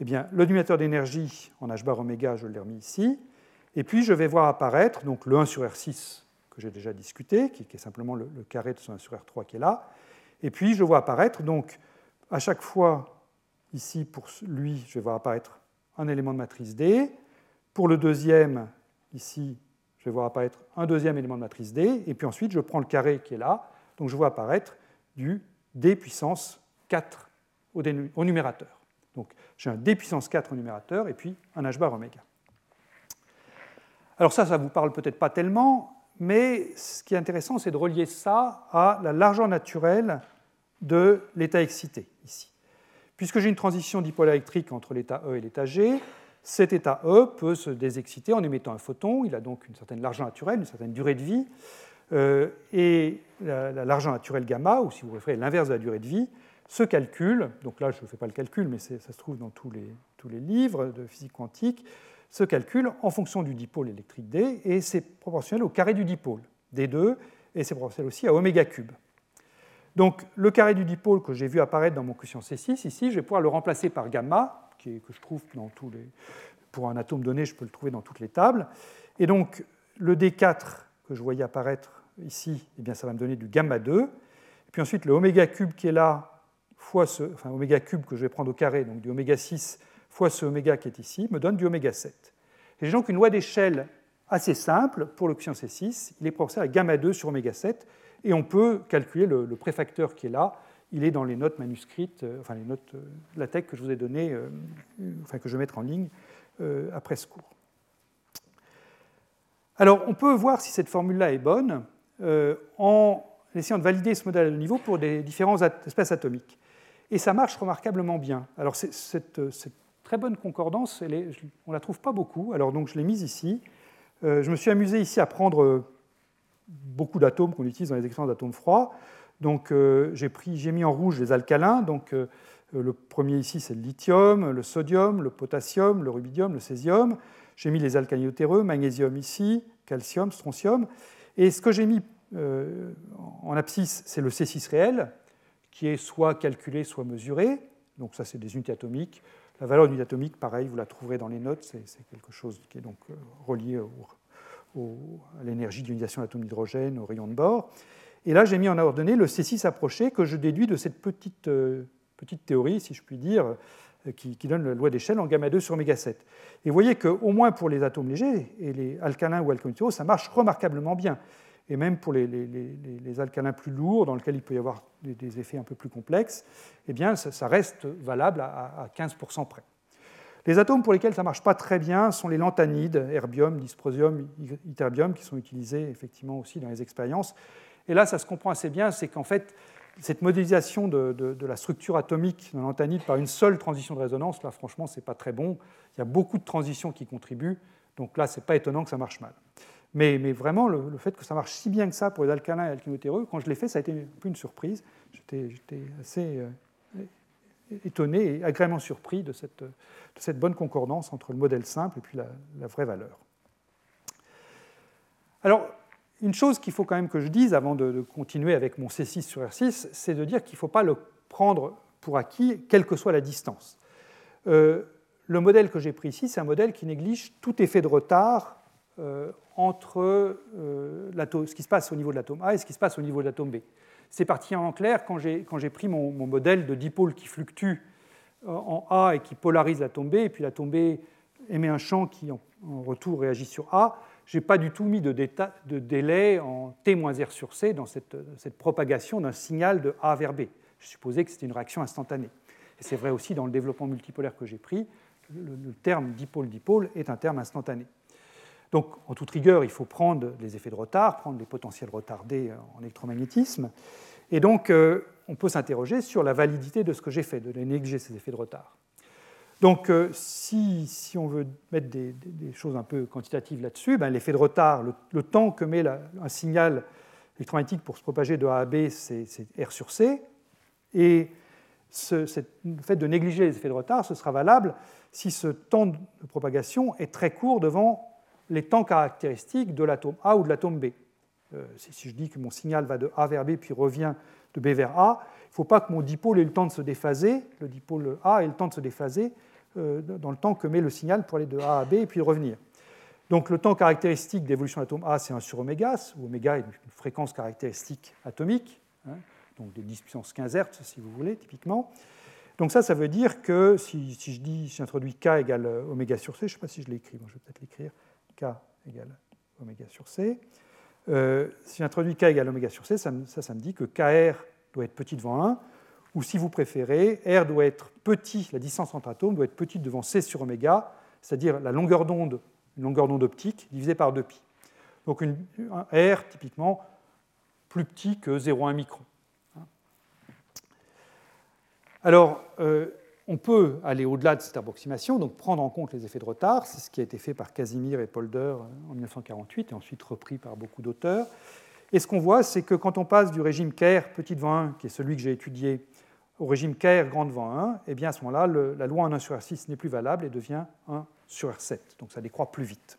Eh bien, le dénominateur d'énergie en h bar oméga, je l'ai remis ici. Et puis, je vais voir apparaître donc, le 1 sur R6 que j'ai déjà discuté, qui, est simplement le, le, carré de ce 1 sur R3 qui est là. Et puis, je vois apparaître, donc, à chaque fois Ici, pour lui, je vais voir apparaître un élément de matrice D. Pour le deuxième, ici, je vais voir apparaître un deuxième élément de matrice D. Et puis ensuite, je prends le carré qui est là. Donc je vois apparaître du D puissance 4 au, numérateur. Donc j'ai un D puissance 4 au numérateur et puis un H bar oméga. Alors ça, ça ne vous parle peut-être pas tellement, mais ce qui est intéressant, c'est de relier ça à la largeur naturelle de l'état excité ici. Puisque j'ai une transition dipôle électrique entre l'état E et l'état G, cet état E peut se désexciter en émettant un photon. Il a donc une certaine largeur naturelle, une certaine durée de vie. Euh, et la, largeur naturelle gamma, ou si vous préférez l'inverse de la durée de vie, se calcule, donc là je ne fais pas le calcul, mais ça se trouve dans tous les, tous les livres de physique quantique, se calcule en fonction du dipôle électrique D, et c'est proportionnel au carré du dipôle, D2, et c'est proportionnel aussi à oméga cube. Donc le carré du dipôle que j'ai vu apparaître dans mon quotient C6, ici, je vais pouvoir le remplacer par gamma, que je trouve dans tous les... Pour un atome donné, je peux le trouver dans toutes les tables. Et donc le D4 que je voyais apparaître ici, eh bien, ça va me donner du gamma 2. Et puis ensuite, le oméga cube qui est là, fois oméga cube que je vais prendre au carré, donc du oméga 6 fois ce oméga qui est ici, me donne du oméga 7. Et j'ai donc une loi d'échelle assez simple pour le quotient C6. Il est proportionnel à gamma 2 sur oméga 7 et on peut calculer le, préfacteur qui est là. Il est dans les notes manuscrites, euh, enfin les notes, euh, la tech que je vous ai donnée, euh, enfin que je vais mettre en ligne après ce cours. Alors, on peut voir si cette formule-là est bonne en essayant de valider ce modèle de niveau pour des différents espèces atomiques. Et ça marche remarquablement bien. Alors, cette, très bonne concordance, on ne la trouve pas beaucoup, alors donc je l'ai mise ici. Euh, je me suis amusé ici à prendre euh, beaucoup d'atomes qu'on utilise dans les expériences d'atomes froids. Donc euh, j'ai mis en rouge les alcalins. Donc le premier ici c'est le lithium, le sodium, le potassium, le rubidium, le césium. J'ai mis les alcalinotéreux, magnésium ici, calcium, strontium. Et ce que j'ai mis en abscisse, c'est le C6 réel, qui est soit calculé, soit mesuré. Donc ça, c'est des unités atomiques. La valeur d'une atomique, pareil, vous la trouverez dans les notes, c'est quelque chose qui est donc euh, à l'énergie d'ionisation de l'atome d'hydrogène, au rayon de bord. Et là, j'ai mis en ordonnée le C6 approché que je déduis de cette petite, euh, théorie, si je puis dire, euh, qui, donne la loi d'échelle en gamma 2 sur oméga 7. Et vous voyez qu'au moins pour les atomes légers, et les alcalins ou alcalins ça marche remarquablement bien et même pour les, alcalins plus lourds, dans lesquels il peut y avoir des, effets un peu plus complexes, eh bien, ça, reste valable à, 15% près. Les atomes pour lesquels ça ne marche pas très bien sont les lanthanides, erbium, dysprosium, ytterbium, qui sont utilisés effectivement aussi dans les expériences. Et là, ça se comprend assez bien, c'est qu'en fait, cette modélisation de, la structure atomique d'un lanthanide par une seule transition de résonance, là, franchement, ce n'est pas très bon. Il y a beaucoup de transitions qui contribuent, donc là, ce n'est pas étonnant que ça marche mal. Mais, vraiment, le, fait que ça marche si bien que ça pour les alcalins et alcalotéreux, quand je l'ai fait, ça a été un une surprise. J'étais assez euh, étonné et agréablement surpris de cette, bonne concordance entre le modèle simple et puis la, vraie valeur. Alors, une chose qu'il faut quand même que je dise avant de, continuer avec mon C6 sur R6, c'est de dire qu'il ne faut pas le prendre pour acquis, quelle que soit la distance. Euh, le modèle que j'ai pris ici, c'est un modèle qui néglige tout effet de retard euh, entre euh, ce qui se passe au niveau de l'atome A et ce qui se passe au niveau de l'atome B. C'est particulièrement clair quand j'ai pris mon, modèle de dipôle qui fluctue euh, en A et qui polarise l'atome B, et puis l'atome B émet un champ qui en, retour réagit sur A. Je n'ai pas du tout mis de, délai en T-R sur C dans cette, cette propagation d'un signal de A vers B. Je supposais que c'était une réaction instantanée. Et c'est vrai aussi dans le développement multipolaire que j'ai pris, le terme dipôle-dipôle est un terme instantané. Donc, en toute rigueur, il faut prendre les effets de retard, prendre les potentiels retardés en électromagnétisme. Et donc, euh, on peut s'interroger sur la validité de ce que j'ai fait, de négliger ces effets de retard. Donc, euh, si, on veut mettre des, choses un peu quantitatives là-dessus, ben, l'effet de retard, le, temps que met un signal électromagnétique pour se propager de A à B, c'est R sur C. Et le fait de négliger les effets de retard, ce sera valable si ce temps de propagation est très court devant les temps caractéristiques de l'atome A ou de l'atome B. Euh, si je dis que mon signal va de A vers B puis revient de B vers A, il ne faut pas que mon dipôle ait le temps de se déphaser, le dipôle A ait le temps de se déphaser euh, dans le temps que met le signal pour aller de A à B et puis revenir. Donc le temps caractéristique d'évolution de l'atome A, c'est 1 sur oméga, où oméga est une fréquence caractéristique atomique, hein, donc des 10 puissance 15 Hz si vous voulez, typiquement. Donc ça, ça veut dire que si, je dis, si j'introduis k égale oméga sur c, je ne sais pas si je l'ai écrit, je vais peut-être l'écrire, K égale oméga sur C. Euh, si j'introduis K égale oméga sur C, ça, ça, me dit que KR doit être petit devant 1, ou si vous préférez, R doit être petit, la distance entre atomes doit être petite devant C sur oméga, c'est-à-dire la longueur d'onde, une longueur d'onde optique divisée par 2pi. Donc un R typiquement plus petit que 0,1 micron. Alors, euh, on peut aller au-delà de cette approximation, donc prendre en compte les effets de retard. C'est ce qui a été fait par Casimir et Polder euh, en 1948 et ensuite repris par beaucoup d'auteurs. Et ce qu'on voit, c'est que quand on passe du régime KR petit devant 1, qui est celui que j'ai étudié, au régime KR grand devant 1, eh bien à ce moment-là, la loi en 1 sur R6 n'est plus valable et devient 1 sur R7. Donc ça décroît plus vite.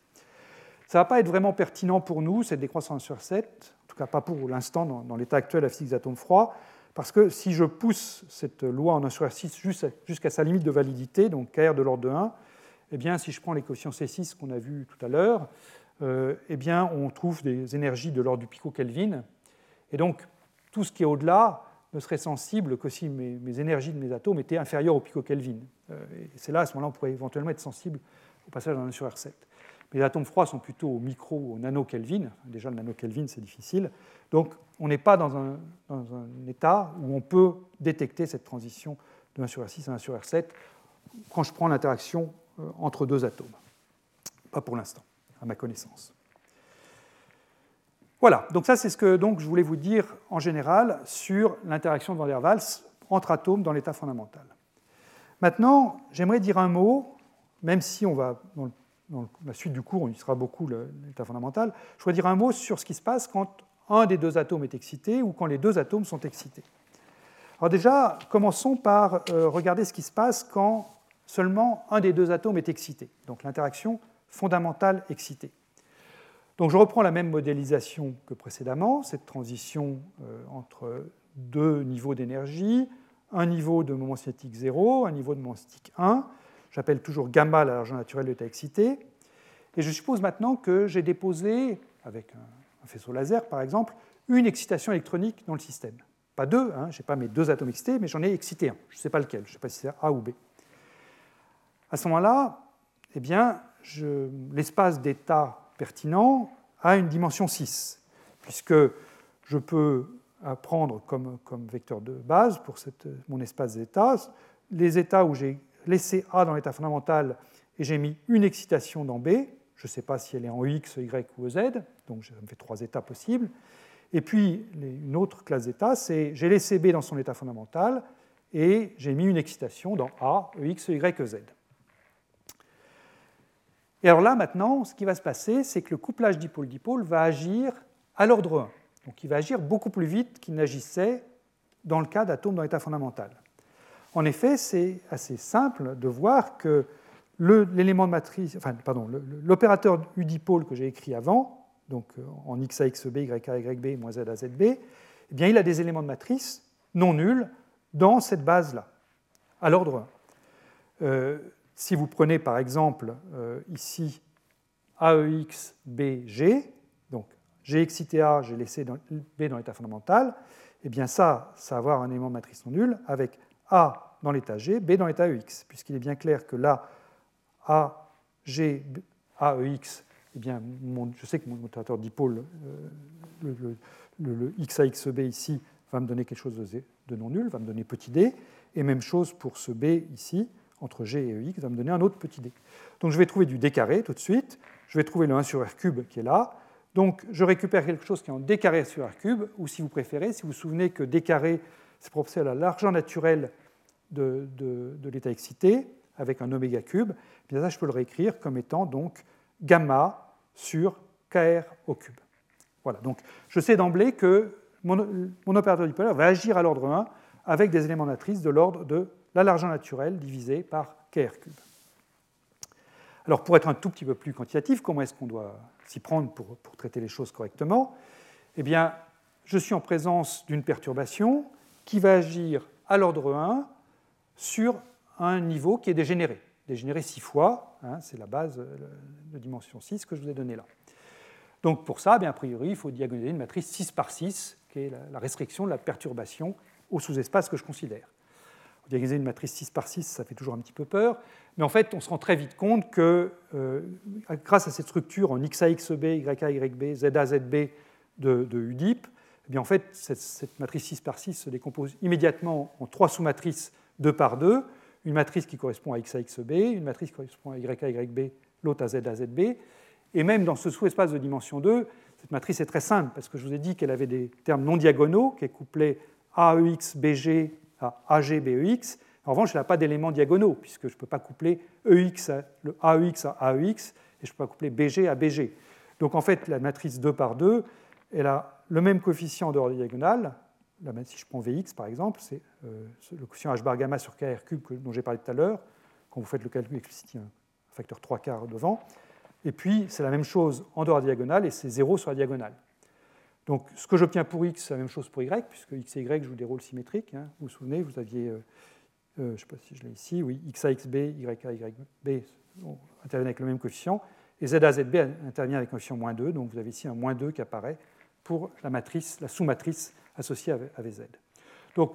Ça ne va pas être vraiment pertinent pour nous, cette décroissance 1 sur R7, en tout cas pas pour l'instant dans, l'état actuel de la physique des atomes froids, parce que si je pousse cette loi en 1 sur R6 jusqu'à sa limite de validité, donc KR de l'ordre de 1, eh bien, si je prends les coefficients C6 qu'on a vus tout à l'heure, euh, eh bien, on trouve des énergies de l'ordre du pico-Kelvin. Et donc, tout ce qui est au-delà ne serait sensible que si mes, énergies de mes atomes étaient inférieures au pico-Kelvin. Euh, et c'est là, à ce moment-là, on pourrait éventuellement être sensible au passage en 1 sur R7. Les atomes froids sont plutôt au micro ou au nano-Kelvin. Déjà, le nano-Kelvin, c'est difficile. Donc, on n'est pas dans un, état où on peut détecter cette transition de 1 sur R6 à 1 sur R7 quand je prends l'interaction euh, entre deux atomes. Pas pour l'instant, à ma connaissance. Voilà, donc ça c'est ce que donc, je voulais vous dire en général sur l'interaction de Van der Waals entre atomes dans l'état fondamental. Maintenant, j'aimerais dire un mot, même si on va, la suite du cours, on y sera beaucoup l'état fondamental, je voudrais dire un mot sur ce qui se passe quand un des deux atomes est excité ou quand les deux atomes sont excités. Alors déjà, commençons par euh, regarder ce qui se passe quand seulement un des deux atomes est excité, donc l'interaction fondamentale excitée. Donc je reprends la même modélisation que précédemment, cette transition euh, entre deux niveaux d'énergie, un niveau de moment cinétique 0, un niveau de moment cinétique 1. J'appelle toujours gamma la largeur naturelle de l'état excité. Et je suppose maintenant que j'ai déposé, avec un faisceau laser par exemple, une excitation électronique dans le système. Pas deux, hein, je n'ai pas mes deux atomes excités, mais j'en ai excité un. Je ne sais pas lequel, je ne sais pas si c'est A ou B. À ce moment-là, eh bien, l'espace d'état pertinent a une dimension 6, puisque je peux prendre comme, vecteur de base pour mon espace d'état les états où j'ai laissé A dans l'état fondamental et j'ai mis une excitation dans B. Je ne sais pas si elle est en X, Y ou Z, donc ça me fait trois états possibles. Et puis une autre classe d'états, c'est j'ai laissé B dans son état fondamental et j'ai mis une excitation dans A, EX, Y, Z. Et alors là, maintenant, ce qui va se passer, c'est que le couplage dipôle-dipôle va agir à l'ordre 1. Donc il va agir beaucoup plus vite qu'il n'agissait dans le cas d'atomes dans l'état fondamental. En effet, c'est assez simple de voir que l'élément de matrice, pardon, l'opérateur que j'ai écrit avant, donc euh, en x a x b, y a y b, moins z a z b, eh bien, il a des éléments de matrice non nuls dans cette base-là, à l'ordre 1. Euh, si vous prenez par exemple euh, ici AEX, BG, donc j'ai excité A, j'ai laissé B dans l'état fondamental, eh bien ça, ça va avoir un élément de matrice non nul avec A dans l'état G, B dans l'état EX, puisqu'il est bien clair que là, A, G, AEX, eh bien, je sais que mon opérateur dipôle, euh, le, le, XAXB ici, va me donner quelque chose de, de non nul, va me donner petit d, et même chose pour ce B ici, entre G et EX va me donner un autre petit d. Donc je vais trouver du d carré tout de suite, je vais trouver le 1 sur r cube qui est là, donc je récupère quelque chose qui est en d carré sur r cube, ou si vous préférez, si vous vous souvenez que d carré, c'est proportionnel à la largeur naturelle de, l'état excité, avec un oméga cube, eh bien ça je peux le réécrire comme étant donc gamma sur kr au cube. Voilà, donc je sais d'emblée que mon, opérateur dipolaire va agir à l'ordre 1 avec des éléments matrices de l'ordre de la largeur naturelle par kr cube. Alors pour être un tout petit peu plus quantitatif, comment est-ce qu'on doit s'y prendre pour, traiter les choses correctement? Eh bien, je suis en présence d'une perturbation qui va agir à l'ordre 1 sur un niveau qui est dégénéré. Dégénéré 6 fois, hein, c'est la base de dimension 6 que je vous ai donnée là. Donc pour ça, a priori, il faut diagonaliser une matrice 6 par 6, qui est la restriction de la perturbation au sous-espace que je considère. Diagoniser une matrice 6 par 6, ça fait toujours un petit peu peur, mais en fait, on se rend très vite compte que euh, grâce à cette structure en XAXB, YA, YB, ZA, ZB de UDIP, eh bien, en fait, cette, matrice 6 par 6 se décompose immédiatement en trois sous-matrices 2 par 2, une matrice qui correspond à XAXB, une matrice qui correspond à YA, YB, l'autre à ZA, ZB, et même dans ce sous-espace de dimension 2, cette matrice est très simple, parce que je vous ai dit qu'elle avait des termes non diagonaux, qui est couplé AEX, BG à AGBEX. En revanche, elle n'a pas d'éléments diagonaux, puisque je ne peux pas coupler EX le AEX à AEX, et je ne peux pas coupler BG à BG. Donc en fait, la matrice 2 par 2, elle a le même coefficient en dehors diagonale. Là, si je prends Vx par exemple, c'est euh, le coefficient h bar gamma sur kr cube dont j'ai parlé tout à l'heure. Quand vous faites le calcul explicite, il y a un facteur 3 quarts devant. Et puis, c'est la même chose en dehors diagonale, et c'est 0 sur la diagonale. Donc ce que j'obtiens pour x, c'est la même chose pour y, puisque x et y jouent des rôles symétriques. Hein. Vous vous souvenez, vous aviez, euh, euh, je ne sais pas si je l'ai ici, oui, xa, xb, yA, yb interviennent avec le même coefficient, et za, zb intervient avec un coefficient moins 2, donc vous avez ici un moins 2 qui apparaît pour la matrice, la sous-matrice associée à vz. Donc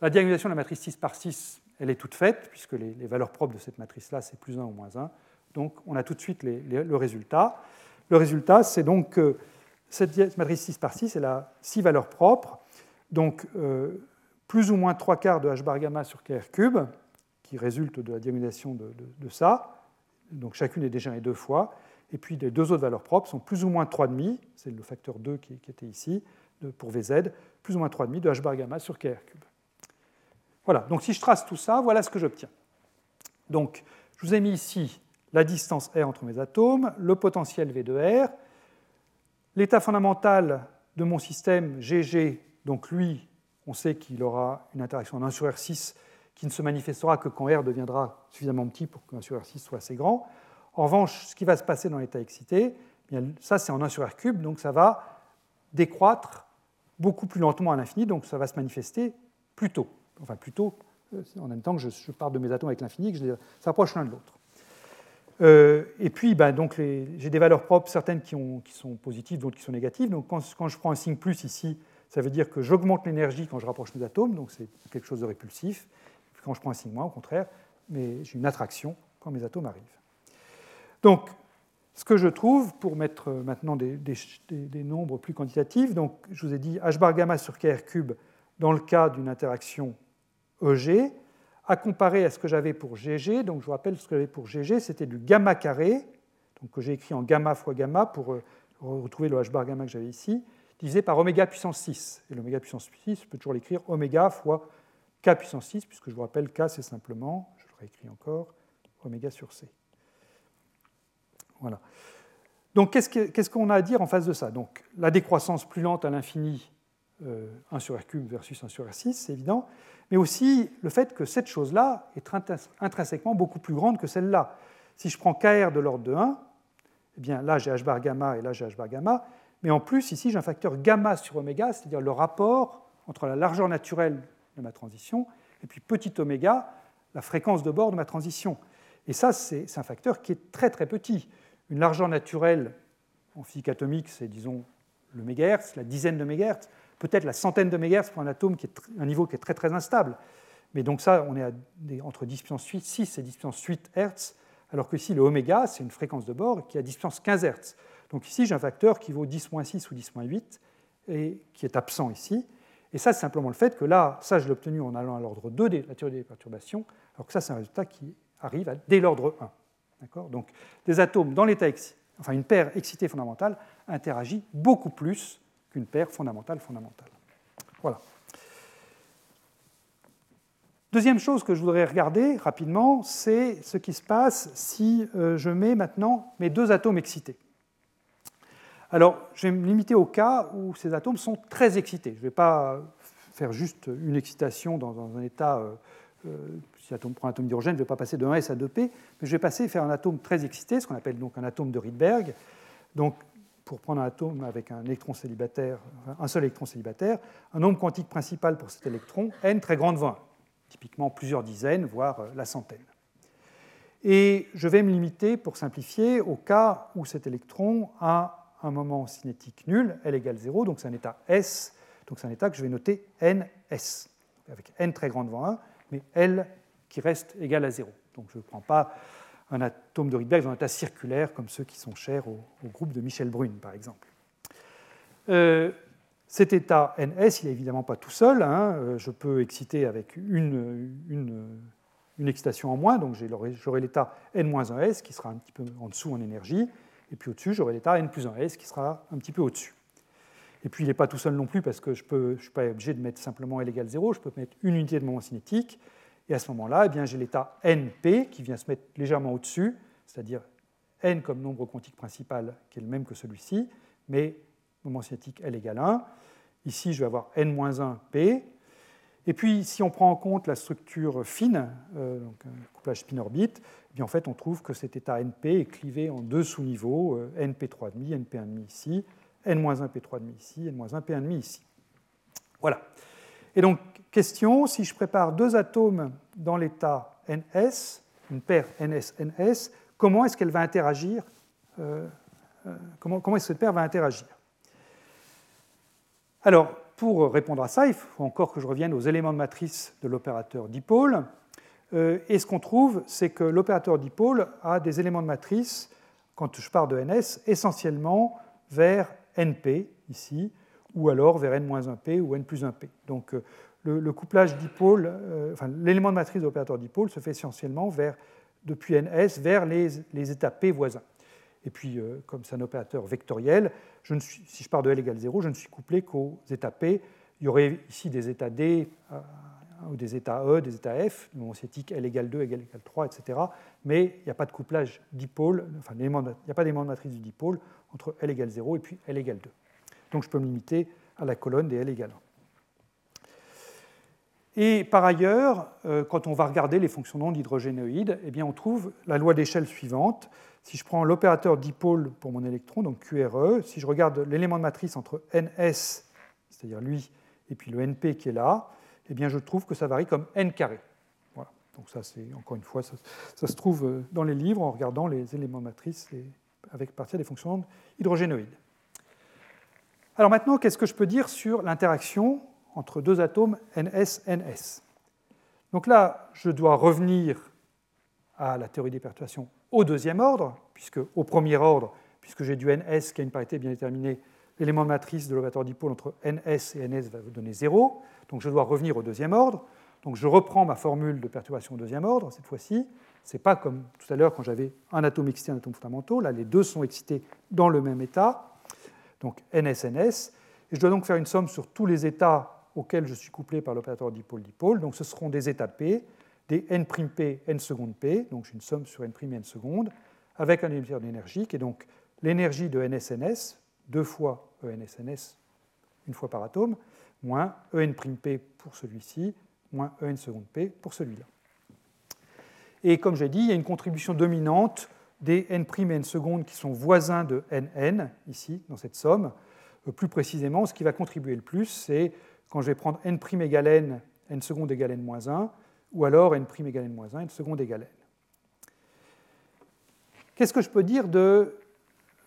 la diagonalisation de la matrice 6 par 6, elle est toute faite, puisque les, valeurs propres de cette matrice-là, c'est plus 1 ou moins 1. Donc on a tout de suite le résultat. Le résultat, c'est donc que cette matrice 6 par 6, elle a 6 valeurs propres, donc euh, plus ou moins 3 quarts de h bar gamma sur kr cube, qui résulte de la diagonalisation de, ça. Donc chacune est dégénérée deux fois. Et puis les deux autres valeurs propres sont plus ou moins 3,5, c'est le facteur 2 qui, était ici pour Vz, plus ou moins 3,5 de h bar gamma sur kr cube. Voilà, donc si je trace tout ça, voilà ce que j'obtiens. Donc, je vous ai mis ici la distance R entre mes atomes, le potentiel V de R, l'état fondamental de mon système GG, donc lui, on sait qu'il aura une interaction en 1 sur R6 qui ne se manifestera que quand R deviendra suffisamment petit pour que 1 sur R6 soit assez grand. En revanche, ce qui va se passer dans l'état excité, eh ça c'est en 1 sur R cube, donc ça va décroître beaucoup plus lentement à l'infini, donc ça va se manifester plus tôt. Enfin, plus tôt, euh, en même temps que je, je pars de mes atomes avec l'infini, que je les approche l'un de l'autre. Euh, et puis, ben, j'ai des valeurs propres, certaines qui, sont positives, d'autres qui sont négatives. Donc, quand, je prends un signe plus ici, ça veut dire que j'augmente l'énergie quand je rapproche mes atomes, donc c'est quelque chose de répulsif. quand je prends un signe moins, au contraire, mais j'ai une attraction quand mes atomes arrivent. Donc, ce que je trouve, pour mettre maintenant des, nombres plus quantitatifs, donc je vous ai dit h bar gamma sur kr cube dans le cas d'une interaction EG, à comparer à ce que j'avais pour GG. Donc je vous rappelle ce que j'avais pour GG, c'était du gamma carré, donc que j'ai écrit en gamma fois gamma pour euh, retrouver le h bar gamma que j'avais ici, divisé par oméga puissance 6. Et l'oméga puissance 6, je peux toujours l'écrire oméga fois k puissance 6, puisque je vous rappelle k c'est simplement, je le réécris encore, oméga sur c. Voilà. Donc qu'est-ce qu'on a à dire en face de ça? Donc la décroissance plus lente à l'infini, 1 euh, sur r cube versus 1 sur r6, c'est évident mais aussi le fait que cette chose-là est intrinsèquement beaucoup plus grande que celle-là. Si je prends KR de l'ordre de 1, eh bien là j'ai h bar gamma et là j'ai h bar gamma, mais en plus ici j'ai un facteur gamma sur oméga, c'est-à-dire le rapport entre la largeur naturelle de ma transition et puis petit oméga, la fréquence de bord de ma transition. Et ça, c'est un facteur qui est très très petit. Une largeur naturelle en physique atomique, c'est disons le mégahertz, la dizaine de mégahertz peut-être la centaine de mégahertz pour un atome qui est un niveau qui est très très instable. Mais donc ça, on est à entre 10 puissance 6 et 10 puissance 8 Hertz, alors que ici, le oméga, c'est une fréquence de bord qui a 10 puissance 15 Hertz. Donc ici, j'ai un facteur qui vaut 10-6 ou 10-8 et qui est absent ici. Et ça, c'est simplement le fait que là, ça, je l'ai obtenu en allant à l'ordre 2 de la théorie des perturbations, alors que ça, c'est un résultat qui arrive à, dès l'ordre 1. Donc des atomes dans l'état enfin une paire excitée fondamentale interagit beaucoup plus qu'une paire fondamentale fondamentale. Voilà. Deuxième chose que je voudrais regarder rapidement, c'est ce qui se passe si euh, je mets maintenant mes deux atomes excités. Alors, je vais me limiter au cas où ces atomes sont très excités. Je ne vais pas faire juste une excitation dans, un état, euh, si l'atome prend un atome d'hydrogène, je ne vais pas passer de 1s à 2p, mais je vais passer faire un atome très excité, ce qu'on appelle donc un atome de Rydberg. Donc, pour prendre un atome avec un électron célibataire, un seul électron célibataire, un nombre quantique principal pour cet électron, n très grande 20, typiquement plusieurs dizaines, voire euh, la centaine. Et je vais me limiter, pour simplifier, au cas où cet électron a un moment cinétique nul, L égale 0, donc c'est un état S, donc c'est un état que je vais noter NS, avec n très grande 1, mais L qui reste égal à 0. Donc je ne prends pas un atome de Rydberg dans un état circulaire, comme ceux qui sont chers au, groupe de Michel Brune, par exemple. Euh, cet état NS, il n'est évidemment pas tout seul. Hein. Euh, je peux exciter avec une, une, excitation en moins, donc j'aurai l'état N-1S qui sera un petit peu en dessous en énergie, et puis au-dessus, j'aurai l'état N plus 1S qui sera un petit peu au-dessus. Et puis il n'est pas tout seul non plus parce que je ne suis pas obligé de mettre simplement L égale 0, je peux mettre une unité de moment cinétique, et à ce moment-là, eh j'ai l'état NP qui vient se mettre légèrement au-dessus, c'est-à-dire n comme nombre quantique principal qui est le même que celui-ci, mais moment cinétique L égale 1. Ici, je vais avoir n-1p. Et puis, si on prend en compte la structure fine, euh, donc un couplage spin-orbite, eh en fait, on trouve que cet état NP est clivé en deux sous-niveaux, euh, NP3,5, NP1,5 ici, N-1P3,5 ici, N-1P1,5 ici. Voilà. Et donc, question, si je prépare deux atomes dans l'état NS, une paire NS-NS, comment est-ce qu'elle va interagir euh, euh, Comment, comment est-ce que cette paire va interagir? Alors, pour répondre à ça, il faut encore que je revienne aux éléments de matrice de l'opérateur dipôle. Euh, et ce qu'on trouve, c'est que l'opérateur dipôle a des éléments de matrice, quand je pars de NS, essentiellement vers NP, ici, ou alors vers n-1p ou n plus 1p. Donc le, couplage dipôle, euh, enfin, l'élément de matrice de l'opérateur dipôle se fait essentiellement vers, depuis NS vers les, états P voisins. Et puis, euh, comme c'est un opérateur vectoriel, je ne suis, si je pars de L égale 0, je ne suis couplé qu'aux états P. Il y aurait ici des états D ou des états E, des états F, dont cinétique L égale 2, L égale 3, etc. Mais il n'y a pas de couplage dipôle, enfin, il n'y a pas d'élément de matrice du dipôle entre L égale 0 et puis L égale 2. Donc je peux me limiter à la colonne des L égale 1. Et par ailleurs, euh, quand on va regarder les fonctions d'onde hydrogénoïdes, eh bien, on trouve la loi d'échelle suivante. Si je prends l'opérateur dipôle pour mon électron, donc QRE, si je regarde l'élément de matrice entre NS, c'est-à-dire lui, et puis le NP qui est là, eh bien, je trouve que ça varie comme n carré. Voilà. Donc ça, c'est encore une fois, ça, se trouve euh, dans les livres en regardant les éléments de matrice et avec partir des fonctions hydrogénoïdes. Alors maintenant, qu'est-ce que je peux dire sur l'interaction entre deux atomes NS-NS. Donc là, je dois revenir à la théorie des perturbations au deuxième ordre, puisque au premier ordre, puisque j'ai du NS qui a une parité bien déterminée, l'élément matrice de l'opérateur dipôle entre NS et NS va vous donner 0. Donc je dois revenir au deuxième ordre. Donc je reprends ma formule de perturbation au deuxième ordre cette fois-ci. Ce n'est pas comme tout à l'heure quand j'avais un atome excité un atome fondamental. Là, les deux sont excités dans le même état. Donc NS-NS. Et je dois donc faire une somme sur tous les états auxquels je suis couplé par l'opérateur dipôle-dipôle. Donc ce seront des états P, des N'P, N seconde P, donc j'ai une somme sur N' et N seconde, avec un émetteur d'énergie qui est donc l'énergie de NSNS, deux fois ENSNS, une fois par atome, moins EN'P pour celui-ci, moins En seconde P pour celui-là. Et comme j'ai dit, il y a une contribution dominante des N' et N seconde qui sont voisins de NN, ici, dans cette somme. Euh, plus précisément, ce qui va contribuer le plus, c'est quand je vais prendre n' égale n, n seconde égale n moins 1, ou alors n' égale n moins 1, n seconde égale n. Qu'est-ce que je peux dire de,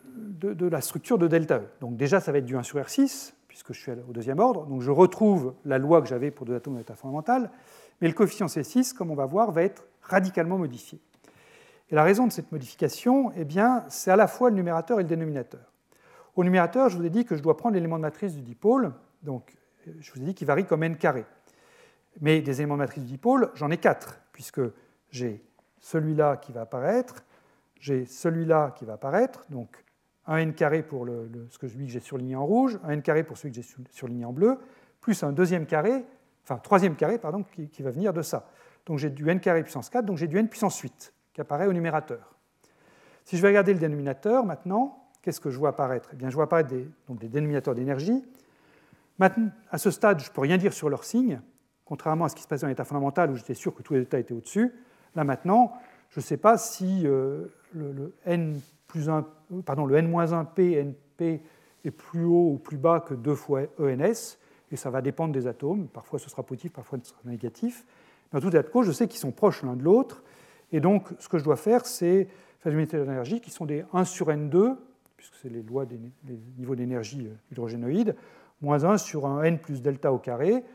de, la structure de delta E? Donc déjà, ça va être du 1 sur R6, puisque je suis au deuxième ordre. Donc je retrouve la loi que j'avais pour deux atomes d'état fondamental, mais le coefficient C6, comme on va voir, va être radicalement modifié. Et la raison de cette modification, eh bien, c'est à la fois le numérateur et le dénominateur. Au numérateur, je vous ai dit que je dois prendre l'élément de matrice du dipôle, donc je vous ai dit qu'il varie comme n carré. Mais des éléments de matrice dipôle, j'en ai quatre, puisque j'ai celui-là qui va apparaître, j'ai celui-là qui va apparaître, donc un n carré pour le, ce que j'ai surligné en rouge, un n carré pour celui que j'ai surligné en bleu, plus un deuxième carré, enfin troisième carré, pardon, qui, va venir de ça. Donc j'ai du n carré puissance 4, donc j'ai du n puissance 8 qui apparaît au numérateur. Si je vais regarder le dénominateur maintenant, qu'est-ce que je vois apparaître? Eh bien, Je vois apparaître des, donc des dénominateurs d'énergie à ce stade, je ne peux rien dire sur leur signe, contrairement à ce qui se passait dans l'état fondamental où j'étais sûr que tous les états étaient au-dessus. Là maintenant, je ne sais pas si euh, le, n plus 1, pardon, le n-1p, np est plus haut ou plus bas que 2 fois ENS, et ça va dépendre des atomes. Parfois ce sera positif, parfois ce sera négatif. Mais en tout état de cause, je sais qu'ils sont proches l'un de l'autre, et donc ce que je dois faire, c'est faire des méthodes d'énergie qui sont des 1 sur n2, puisque c'est les lois des niveaux d'énergie euh, hydrogénoïdes, moins 1 sur un n plus delta au carré,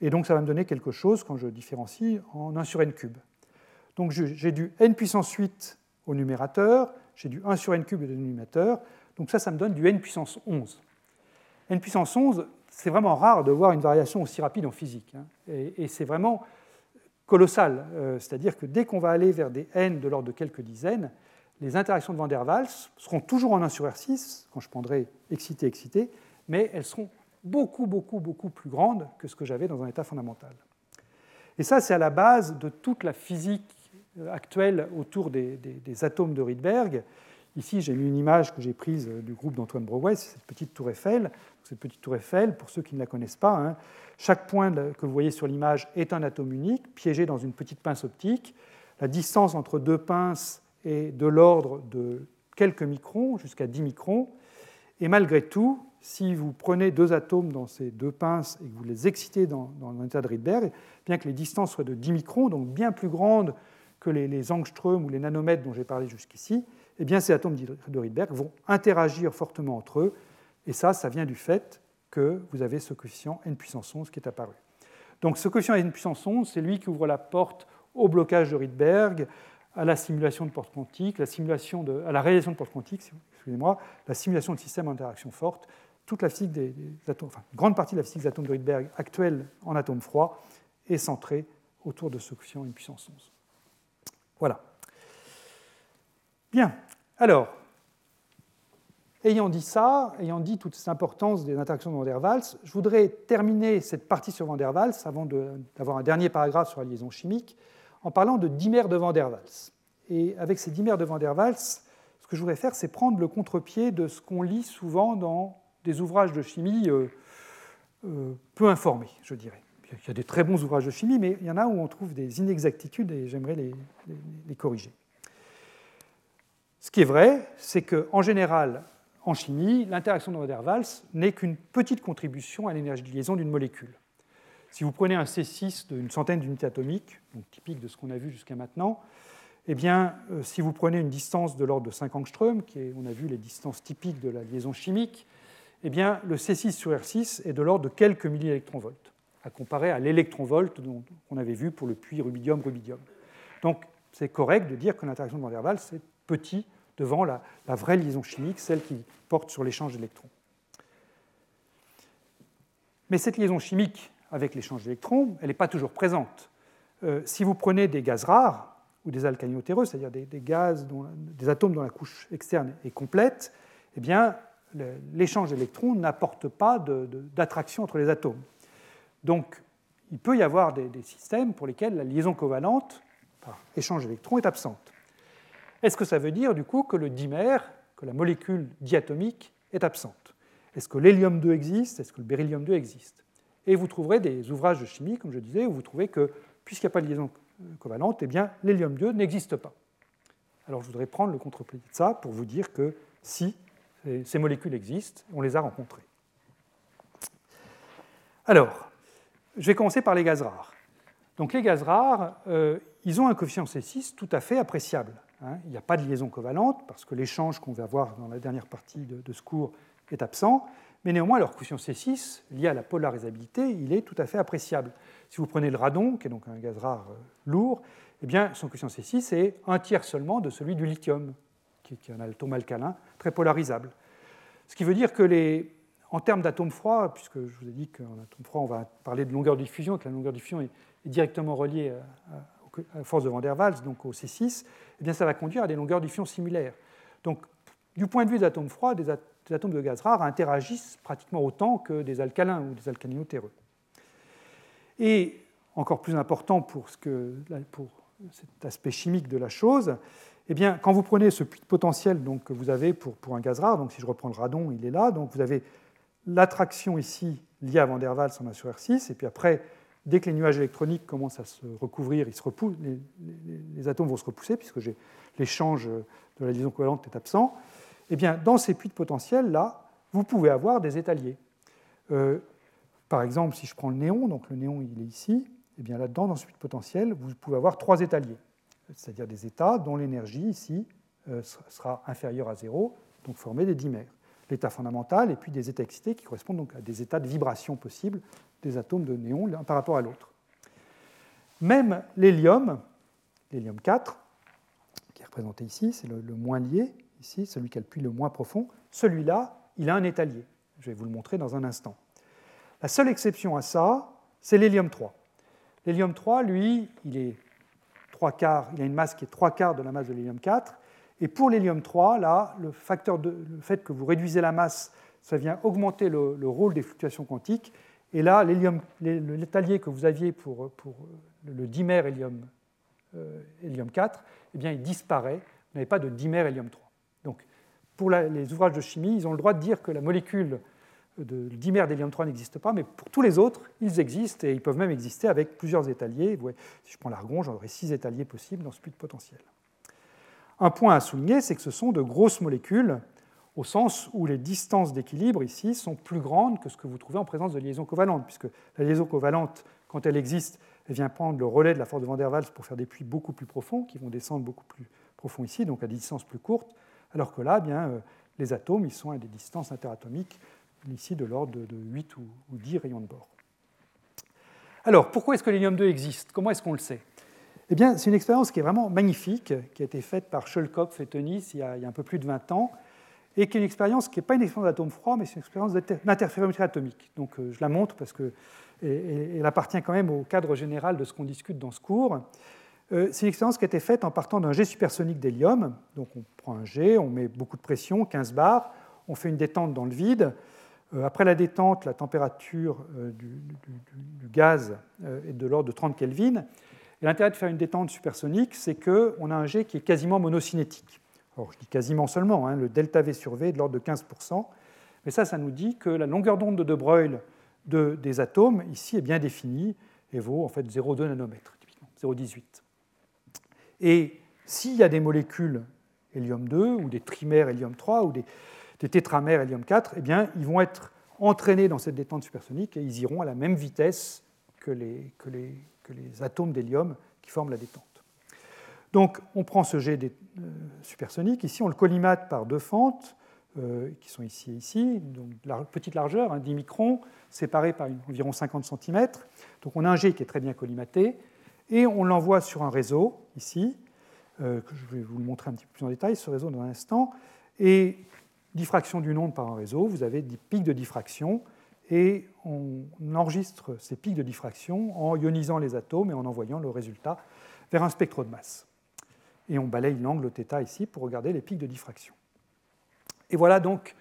et donc ça va me donner quelque chose, quand je différencie, en 1 sur n cube. Donc j'ai du n puissance 8 au numérateur, j'ai du 1 sur n cube au dénominateur, donc ça, ça me donne du n puissance 11. n puissance 11, c'est vraiment rare de voir une variation aussi rapide en physique, hein. et, c'est vraiment colossal, euh, c'est-à-dire que dès qu'on va aller vers des n de l'ordre de quelques dizaines, les interactions de Van der Waals seront toujours en 1 sur R6, quand je prendrai excité-excité, mais elles seront beaucoup, beaucoup, beaucoup plus grande que ce que j'avais dans un état fondamental. Et ça, c'est à la base de toute la physique actuelle autour des, atomes de Rydberg. Ici, j'ai mis une image que j'ai prise du groupe d'Antoine c'est cette petite tour Eiffel. Cette petite tour Eiffel, pour ceux qui ne la connaissent pas, hein, chaque point que vous voyez sur l'image est un atome unique, piégé dans une petite pince optique. La distance entre deux pinces est de l'ordre de quelques microns, jusqu'à 10 microns. Et malgré tout, si vous prenez deux atomes dans ces deux pinces et que vous les excitez dans, dans état de Rydberg, bien que les distances soient de 10 microns, donc bien plus grandes les, les angstroms ou les nanomètres dont j'ai parlé jusqu'ici, eh bien ces atomes de Rydberg vont interagir fortement entre eux. Et ça, ça vient du fait que vous avez ce coefficient n puissance 11 qui est apparu. Donc ce coefficient n puissance 11, c'est lui qui ouvre la porte au blocage de Rydberg, à la simulation de porte quantique, à la réalisation de porte quantique, excusez-moi, la simulation de systèmes d'interaction forte, toute la physique des, atomes, enfin, grande partie de la physique des atomes de Rydberg actuelle en atomes froids est centrée autour de ce coefficient une puissance 11. Voilà. Bien. Alors, ayant dit ça, ayant dit toute cette importance des interactions de Van der Waals, je voudrais terminer cette partie sur Van der Waals avant d'avoir un dernier paragraphe sur la liaison chimique en parlant de dimères de Van der Waals. Et avec ces dimères de Van der Waals, ce que je voudrais faire, c'est prendre le contre-pied de ce qu'on lit souvent dans des ouvrages de chimie euh, euh, peu informés, je dirais. Il y a des très bons ouvrages de chimie, mais il y en a où on trouve des inexactitudes et j'aimerais les, corriger. Ce qui est vrai, c'est qu'en général, en chimie, l'interaction de Van n'est qu'une petite contribution à l'énergie de liaison d'une molécule. Si vous prenez un C6 d'une centaine d'unités atomiques, donc typique de ce qu'on a vu jusqu'à maintenant, eh bien, euh, si vous prenez une distance de l'ordre de 5 angstroms, qui est, on a vu les distances typiques de la liaison chimique, eh bien, le C6 sur R6 est de l'ordre de quelques milliélectronvolts, à comparer à l'électronvolt qu'on avait vu pour le puits rubidium-rubidium. Donc, c'est correct de dire que l'interaction de Van der Waals est petit devant la, vraie liaison chimique, celle qui porte sur l'échange d'électrons. Mais cette liaison chimique avec l'échange d'électrons, elle n'est pas toujours présente. Euh, si vous prenez des gaz rares ou des alcalinotéreux, c'est-à-dire des, gaz, des atomes dont la couche externe est complète, eh bien, l'échange d'électrons n'apporte pas d'attraction entre les atomes. Donc, il peut y avoir des, systèmes pour lesquels la liaison covalente, par échange d'électrons, est absente. Est-ce que ça veut dire du coup que le dimère, que la molécule diatomique est absente? Est-ce que l'hélium 2 existe? Est-ce que le beryllium 2 existe? Et vous trouverez des ouvrages de chimie, comme je disais, où vous trouvez que puisqu'il n'y a pas de liaison covalente, eh bien l'hélium 2 n'existe pas. Alors je voudrais prendre le contre-pied de ça pour vous dire que si ces molécules existent, on les a rencontrées. Alors, je vais commencer par les gaz rares. Donc les gaz rares, euh, ils ont un coefficient C6 tout à fait appréciable. Hein. Il n'y a pas de liaison covalente parce que l'échange qu'on va voir dans la dernière partie de, ce cours est absent, mais néanmoins leur coefficient C6, lié à la polarisabilité, il est tout à fait appréciable. Si vous prenez le radon, qui est donc un gaz rare euh, lourd, eh bien, son coefficient C6 est un tiers seulement de celui du lithium, qui est un atome alcalin très polarisable. Ce qui veut dire que les, en termes d'atomes froids, puisque je vous ai dit qu'en atome froid, on va parler de longueur de diffusion, que la longueur de diffusion est, directement reliée à, la force de Van der Waals, donc au C6, eh bien, ça va conduire à des longueurs de diffusion similaires. Donc, du point de vue des atomes froids, des, atomes de gaz rares interagissent pratiquement autant que des alcalins ou des alcalinotéreux. Et encore plus important pour cet aspect chimique de la chose, eh bien, quand vous prenez ce puits de potentiel donc, que vous avez pour, pour, un gaz rare, donc si je reprends le radon, il est là, donc vous avez l'attraction ici liée à Van der Waals en 1 sur R6, et puis après, dès que les nuages électroniques commencent à se recouvrir, ils se repoussent, les, atomes vont se repousser, puisque l'échange de la liaison covalente est absent. Eh bien, dans ces puits de potentiel, là, vous pouvez avoir des étaliers. Euh, par exemple, si je prends le néon, donc le néon il est ici, eh bien là-dedans, dans ce puits de potentiel, vous pouvez avoir trois étaliers c'est-à-dire des états dont l'énergie ici euh, sera inférieure à zéro, donc former des dimères. L'état fondamental et puis des états excités qui correspondent donc à des états de vibration possibles des atomes de néon l'un par rapport à l'autre. Même l'hélium, l'hélium 4, qui est représenté ici, c'est le, moins lié, ici, celui qui a le puits le moins profond, celui-là, il a un état lié. Je vais vous le montrer dans un instant. La seule exception à ça, c'est l'hélium 3. L'hélium 3, lui, il est quarts, il a une masse qui est trois quarts de la masse de l'hélium 4. Et pour l'hélium 3, là, le, fait que vous réduisez la masse, ça vient augmenter le, rôle des fluctuations quantiques. Et là, l'étalier que vous aviez pour, le dimère hélium, euh, hélium 4, eh bien, il disparaît. Vous n'avez pas de dimère hélium 3. Donc, pour les ouvrages de chimie, ils ont le droit de dire que la molécule de dimère d'hélium 3 n'existe pas, mais pour tous les autres, ils existent et ils peuvent même exister avec plusieurs étaliers. Si je prends l'argon, j'aurai six étaliers possibles dans ce puits de potentiel. Un point à souligner, c'est que ce sont de grosses molécules, au sens où les distances d'équilibre ici sont plus grandes que ce que vous trouvez en présence de liaisons covalentes, puisque la liaison covalente, quand elle existe, elle vient prendre le relais de la force de Van der Waals pour faire des puits beaucoup plus profonds, qui vont descendre beaucoup plus profonds ici, donc à des distances plus courtes, alors que là, eh bien, euh, les atomes, ils sont à des distances interatomiques ici de l'ordre de 8 ou 10 rayons de bord. Alors, pourquoi est-ce que l'hélium 2 existe? Comment est-ce qu'on le sait? Eh bien, c'est une expérience qui est vraiment magnifique, qui a été faite par Schulkopf et Tönnies il, y a un peu plus de 20 ans, et qui est une expérience qui n'est pas une expérience d'atome froid, mais c'est une expérience d'interférométrie atomique. Donc, euh, je la montre parce qu'elle appartient quand même au cadre général de ce qu'on discute dans ce cours. Euh, c'est une expérience qui a été faite en partant d'un jet supersonique d'hélium. Donc, on prend un jet, on met beaucoup de pression, 15 bars, on fait une détente dans le vide. Après la détente, la température du, gaz est de l'ordre de 30 Kelvin. L'intérêt de faire une détente supersonique, c'est qu'on a un jet qui est quasiment monocinétique. Alors, je dis quasiment seulement, hein, le delta V sur V est de l'ordre de 15%, mais ça, ça nous dit que la longueur d'onde de De Broglie des atomes, ici, est bien définie et vaut en fait 0,2 nanomètres, typiquement, 0,18. Et s'il y a des molécules hélium 2 ou des trimères hélium 3 ou des, tétramères hélium 4, eh bien, ils vont être entraînés dans cette détente supersonique et ils iront à la même vitesse que les, que les, les atomes d'hélium qui forment la détente. Donc on prend ce jet euh, supersonique, ici on le collimate par deux fentes, euh, qui sont ici et ici, donc petite largeur, 10 hein, microns, séparés par environ 50 cm. Donc on a un jet qui est très bien collimaté, et on l'envoie sur un réseau, ici, euh, que je vais vous le montrer un petit peu plus en détail, ce réseau dans un instant, et diffraction d'une onde par un réseau, vous avez des pics de diffraction, et on enregistre ces pics de diffraction en ionisant les atomes et en envoyant le résultat vers un spectre de masse. Et on balaye l'angle θ ici pour regarder les pics de diffraction. Et voilà donc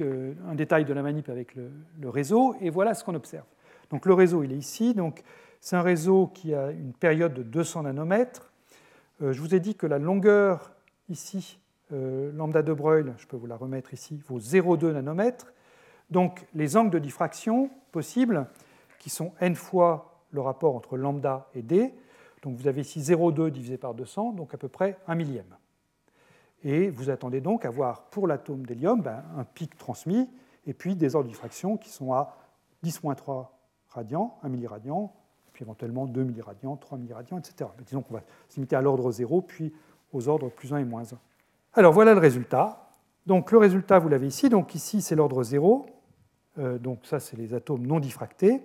un détail de la manip avec le, réseau, et voilà ce qu'on observe. Donc le réseau, il est ici, donc c'est un réseau qui a une période de 200 nanomètres. Euh, je vous ai dit que la longueur ici, euh, lambda de Broglie, je peux vous la remettre ici, vaut 0,2 nanomètres. Donc les angles de diffraction possibles, qui sont n fois le rapport entre lambda et d, donc vous avez ici 0,2 divisé par 200, donc à peu près un millième. Et vous attendez donc à voir pour l'atome d'hélium ben, un pic transmis, et puis des ordres de diffraction qui sont à 10-3 radians, 1 milliradian, puis éventuellement 2 milliradians, 3 milliradians, etc. Disons qu'on va se limiter à l'ordre 0, puis aux ordres plus 1 et moins 1. Alors voilà le résultat. Donc le résultat, vous l'avez ici. Donc ici, c'est l'ordre 0. Euh, donc ça, c'est les atomes non diffractés.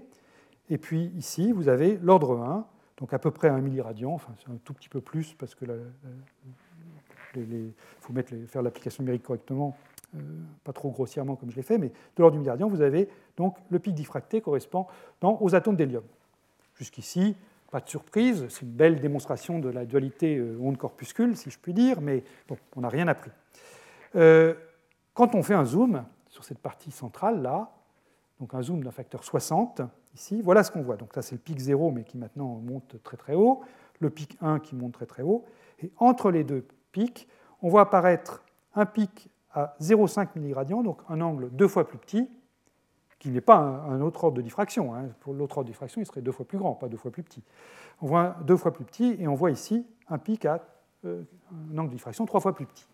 Et puis ici, vous avez l'ordre 1, donc à peu près 1 milliradian, enfin c'est un tout petit peu plus parce que il faut faire l'application numérique correctement, euh, pas trop grossièrement comme je l'ai fait, mais de l'ordre du milliardian, vous avez donc le pic diffracté correspondant aux atomes d'hélium. Jusqu'ici, pas de surprise, c'est une belle démonstration de la dualité euh, onde-corpuscule, si je puis dire, mais bon, on n'a rien appris. Quand on fait un zoom sur cette partie centrale là, donc un zoom d'un facteur 60, ici, voilà ce qu'on voit. Donc là, c'est le pic 0, mais qui maintenant monte très très haut, le pic 1 qui monte très très haut, et entre les deux on voit apparaître un pic à 0,5 milliradian, donc un angle deux fois plus petit, qui n'est pas un, autre ordre de diffraction. Hein. Pour l'autre ordre de diffraction, il serait deux fois plus grand, pas deux fois plus petit. On voit deux fois plus petit et on voit ici un pic à euh, un angle de diffraction trois fois plus petit.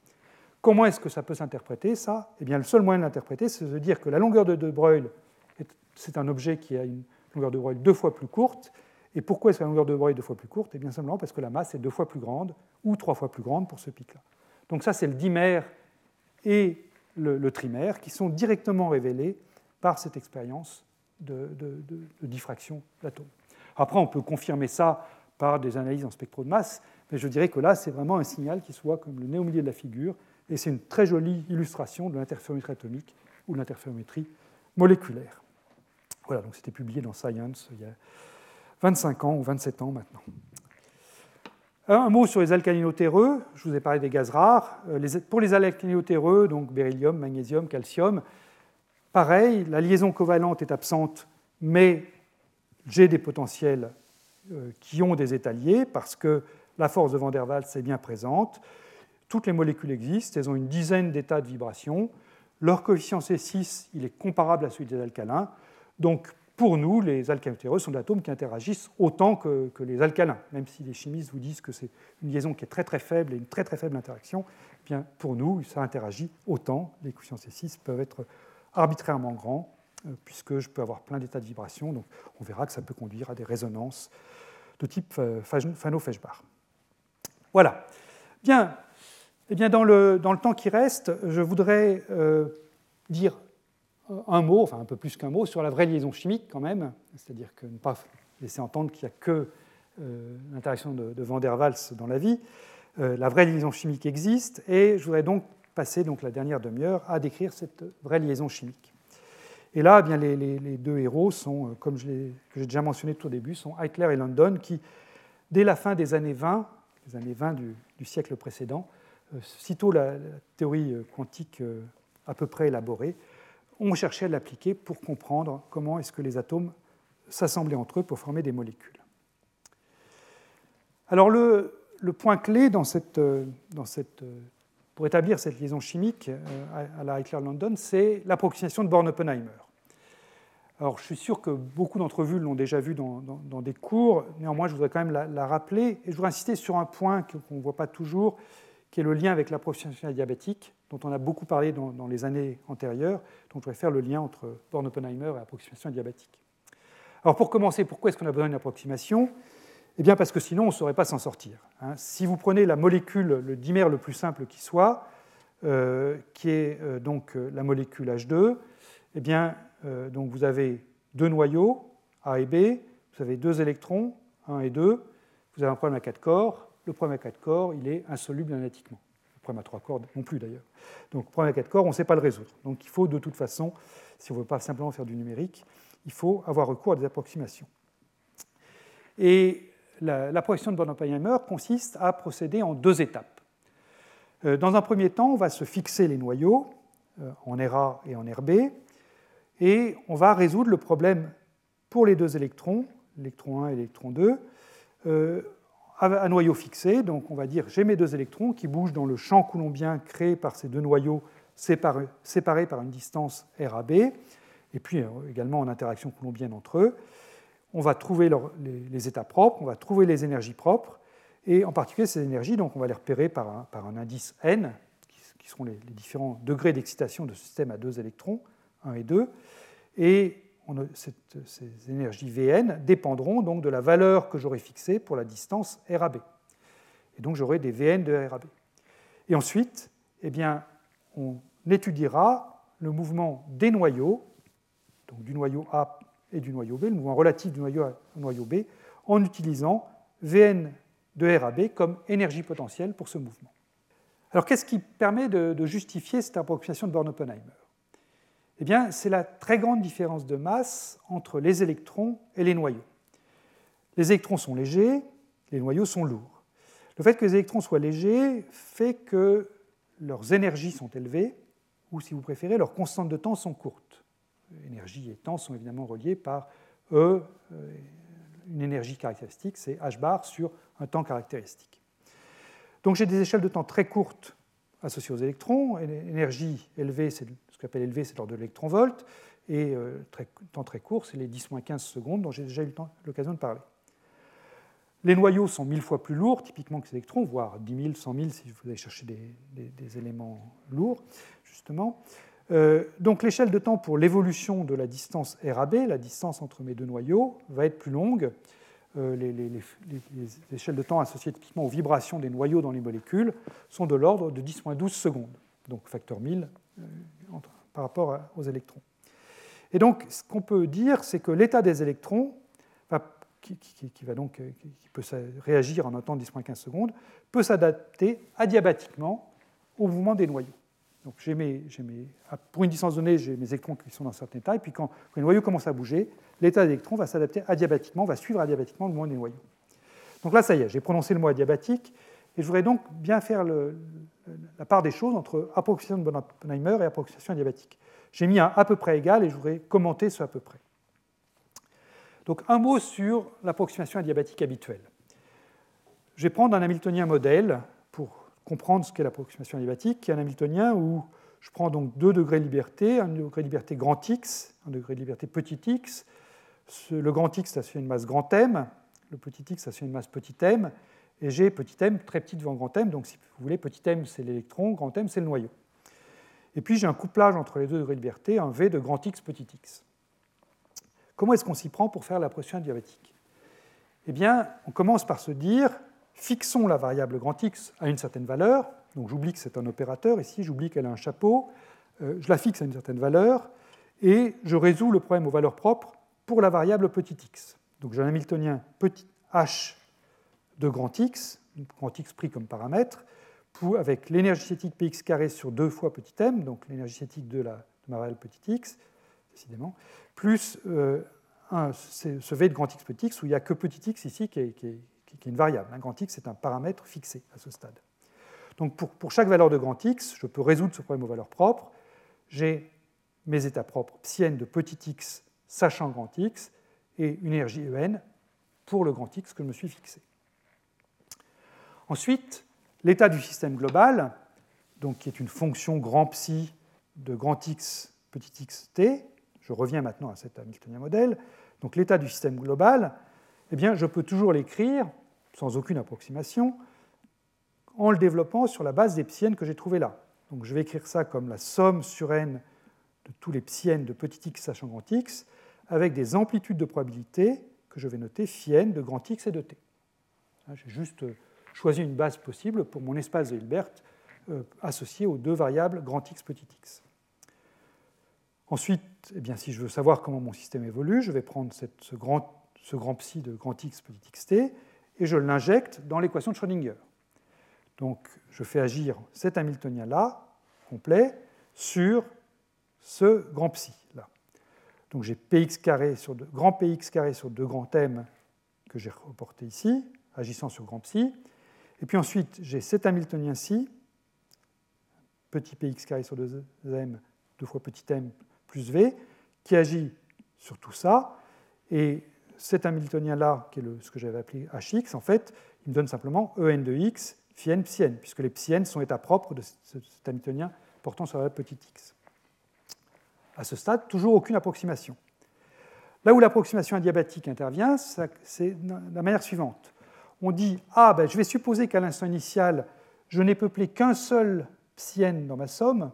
Comment est-ce que ça peut s'interpréter, ça Eh bien, le seul moyen de l'interpréter, c'est de dire que la longueur de De Broglie, c'est un objet qui a une longueur de Broglie deux fois plus courte, et pourquoi est-ce que la longueur de Broglie deux fois plus courte? Eh bien simplement parce que la masse est deux fois plus grande ou trois fois plus grande pour ce pic-là. Donc ça, c'est le dimère et le, trimère qui sont directement révélés par cette expérience de, diffraction d'atomes. Après, on peut confirmer ça par des analyses en spectro de masse, mais je dirais que là, c'est vraiment un signal qui soit comme le nez au milieu de la figure, et c'est une très jolie illustration de l'interférométrie atomique ou de l'interférométrie moléculaire. Voilà, donc c'était publié dans Science il y a 25 ans ou 27 ans maintenant. Un mot sur les alcalinotéreux. Je vous ai parlé des gaz rares. Euh, pour les alcalinotéreux, donc beryllium, magnésium, calcium, pareil, la liaison covalente est absente, mais j'ai des potentiels euh, qui ont des états liés parce que la force de Van der Waals est bien présente. Toutes les molécules existent, elles ont une dizaine d'états de vibration. Leur coefficient C6 il est comparable à celui des alcalins. Donc pour nous, les alcalinotéreux sont des atomes qui interagissent autant que, les alcalins, même si les chimistes vous disent que c'est une liaison qui est très très faible et une très très faible interaction. Eh bien, pour nous, ça interagit autant. Les coefficients C6 peuvent être arbitrairement grands, euh, puisque je peux avoir plein d'états de vibration. Donc, on verra que ça peut conduire à des résonances de type euh, Fano-Feshbach. Voilà. Bien. Eh bien dans, le, dans, le, temps qui reste, je voudrais euh, dire un mot, enfin un peu plus qu'un mot, sur la vraie liaison chimique quand même, c'est-à-dire que ne pas laisser entendre qu'il n'y a que euh, l'interaction de, Van der Waals dans la vie. Euh, la vraie liaison chimique existe et je voudrais donc passer donc la dernière demi-heure à décrire cette vraie liaison chimique. Et là, eh bien, les, deux héros sont, euh, comme j'ai déjà mentionné tout au début, sont Heitler et London qui, dès la fin des années 20, les années 20 du, siècle précédent, sitôt la, théorie quantique à peu près élaboré, on cherchait à l'appliquer pour comprendre comment est-ce que les atomes s'assemblaient entre eux pour former des molécules. Alors le, point clé dans cette, pour établir cette liaison chimique euh, à la Heitler-London, c'est l'approximation de Born-Oppenheimer. Alors, je suis sûr que beaucoup d'entre vous l'ont déjà vu dans, des cours, néanmoins, je voudrais quand même la, rappeler, et je voudrais insister sur un point qu'on ne voit pas toujours, qui est le lien avec l'approximation diabétique, dont on a beaucoup parlé dans, les années antérieures. Donc, je voudrais faire le lien entre Born-Oppenheimer et approximation diabétique. Alors, pour commencer, pourquoi est-ce qu'on a besoin d'une approximation? Eh bien, parce que sinon, on ne saurait pas s'en sortir. Hein. Si vous prenez la molécule, le dimère le plus simple qui soit, euh, qui est euh, donc euh, la molécule H2, eh bien, donc vous avez deux noyaux, A et B, vous avez deux électrons, 1 et 2, vous avez un problème à quatre corps, le problème à quatre corps, il est insoluble analytiquement. Problème à trois corps non plus d'ailleurs. Donc problème à quatre corps, on ne sait pas le résoudre. Donc il faut de toute façon, si on ne veut pas simplement faire du numérique, il faut avoir recours à des approximations. Et l'approximation de Born-Oppenheimer consiste à procéder en deux étapes. Euh, dans un premier temps, on va se fixer les noyaux euh, en RA et en RB, et on va résoudre le problème pour les deux électrons, l'électron 1 et l'électron 2, euh, à noyau fixé. Donc on va dire j'ai mes deux électrons qui bougent dans le champ coulombien créé par ces deux noyaux séparés, par une distance R à B, et puis euh, également en interaction coulombienne entre eux. On va trouver les, états propres, on va trouver les énergies propres, et en particulier ces énergies, donc on va les repérer par un, indice n, qui, seront les, les différents degrés d'excitation de ce système à deux électrons. 1 et 2. Et ces énergies Vn dépendront donc de la valeur que j'aurai fixée pour la distance RAB. Et donc j'aurai des Vn de RAB. Et ensuite, eh bien, on étudiera le mouvement des noyaux, donc du noyau A et du noyau B, le mouvement relatif du noyau A au noyau B, en utilisant Vn de RAB comme énergie potentielle pour ce mouvement. Alors qu'est-ce qui permet de justifier cette approximation de Born-Oppenheimer? Eh bien, c'est la très grande différence de masse entre les électrons et les noyaux. Les électrons sont légers, les noyaux sont lourds. Le fait que les électrons soient légers fait que leurs énergies sont élevées, ou si vous préférez, leurs constantes de temps sont courtes. Énergie et temps sont évidemment reliés par E, une énergie caractéristique, c'est h bar sur un temps caractéristique. Donc j'ai des échelles de temps très courtes associées aux électrons. Énergie élevée, c'est élevé, c'est l'ordre de l'électron-volt, et euh, très, temps très court, c'est les 10-15 secondes dont j'ai déjà eu l'occasion de parler. Les noyaux sont mille fois plus lourds, typiquement que ces électrons, voire 10 000, 100 000 si vous allez chercher des, éléments lourds, justement. Euh, donc l'échelle de temps pour l'évolution de la distance RAB, la distance entre mes deux noyaux, va être plus longue. Euh, les, les, échelles de temps associées typiquement aux vibrations des noyaux dans les molécules sont de l'ordre de 10-12 secondes, donc facteur 1000 par rapport aux électrons. Et donc, ce qu'on peut dire, c'est que l'état des électrons, qui, va donc, qui peut réagir en un temps de 10-15 secondes, peut s'adapter adiabatiquement au mouvement des noyaux. Donc, pour une distance donnée, j'ai mes électrons qui sont dans un certain état, et puis quand, les noyaux commencent à bouger, l'état des électrons va s'adapter adiabatiquement, va suivre adiabatiquement le mouvement des noyaux. Donc là, ça y est, j'ai prononcé le mot adiabatique, et je voudrais donc bien faire la part des choses entre approximation de Bonheimer et approximation adiabatique. J'ai mis un à peu près égal et je voudrais commenter ce à peu près. Donc un mot sur l'approximation adiabatique habituelle. Je vais prendre un Hamiltonien modèle pour comprendre ce qu'est l'approximation adiabatique, qui est un Hamiltonien où je prends donc deux degrés de liberté, un degré de liberté grand X, un degré de liberté petit x. Le grand X associe une masse grand M, le petit x associe une masse petit m, et j'ai petit m très petit devant grand M, donc si vous voulez, petit m c'est l'électron, grand M c'est le noyau. Et puis j'ai un couplage entre les deux degrés de liberté, un V de grand X petit x. Comment est-ce qu'on s'y prend pour faire la pression diabétique Eh bien, on commence par se dire, fixons la variable grand X à une certaine valeur, donc j'oublie que c'est un opérateur, ici j'oublie qu'elle a un chapeau, euh, je la fixe à une certaine valeur, et je résous le problème aux valeurs propres pour la variable petit x. Donc j'ai un Hamiltonien petit h de grand X, grand X pris comme paramètre, avec l'énergie cinétique px carré sur 2 fois petit m, donc l'énergie cinétique de, la, ma variable petit x, décidément, plus euh, ce v de grand x petit x, où il n'y a que petit x ici qui est, une variable. Un grand x est un paramètre fixé à ce stade. Donc pour, chaque valeur de grand x, je peux résoudre ce problème aux valeurs propres. j'ai mes états propres psi de petit x sachant grand X et une énergie En pour le grand X que je me suis fixé. Ensuite, l'état du système global, donc qui est une fonction grand psi de grand X petit x t, je reviens maintenant à cet Hamiltonien modèle, donc l'état du système global, eh bien, je peux toujours l'écrire sans aucune approximation en le développant sur la base des psiennes que j'ai trouvées là. Donc je vais écrire ça comme la somme sur n de tous les psiennes de petit x sachant grand x, avec des amplitudes de probabilité que je vais noter phi n de grand x et de t. Hein, j'ai juste euh, choisi une base possible pour mon espace de Hilbert euh, associé aux deux variables grand x petit x. Ensuite, eh bien, si je veux savoir comment mon système évolue, je vais prendre ce, grand, psi de grand x petit xt et je l'injecte dans l'équation de Schrödinger. Donc je fais agir cet Hamiltonien-là, complet, sur ce grand psi. Là. Donc j'ai px carré sur grand px carré sur deux grands thèmes que j'ai reporté ici, agissant sur grand psi. Et puis ensuite, j'ai cet Hamiltonien-ci, petit px carré sur deux m, deux fois petit m plus v, qui agit sur tout ça. Et cet Hamiltonien-là, qui est ce que j'avais appelé hx, en fait, il me donne simplement en de x phi n psi n, puisque les psi n sont états propres de cet Hamiltonien portant sur la petite x. À ce stade, toujours aucune approximation. Là où l'approximation adiabatique intervient, c'est de la manière suivante. On dit Ah, ben, je vais supposer qu'à l'instant initial, je n'ai peuplé qu'un seul psi n dans ma somme,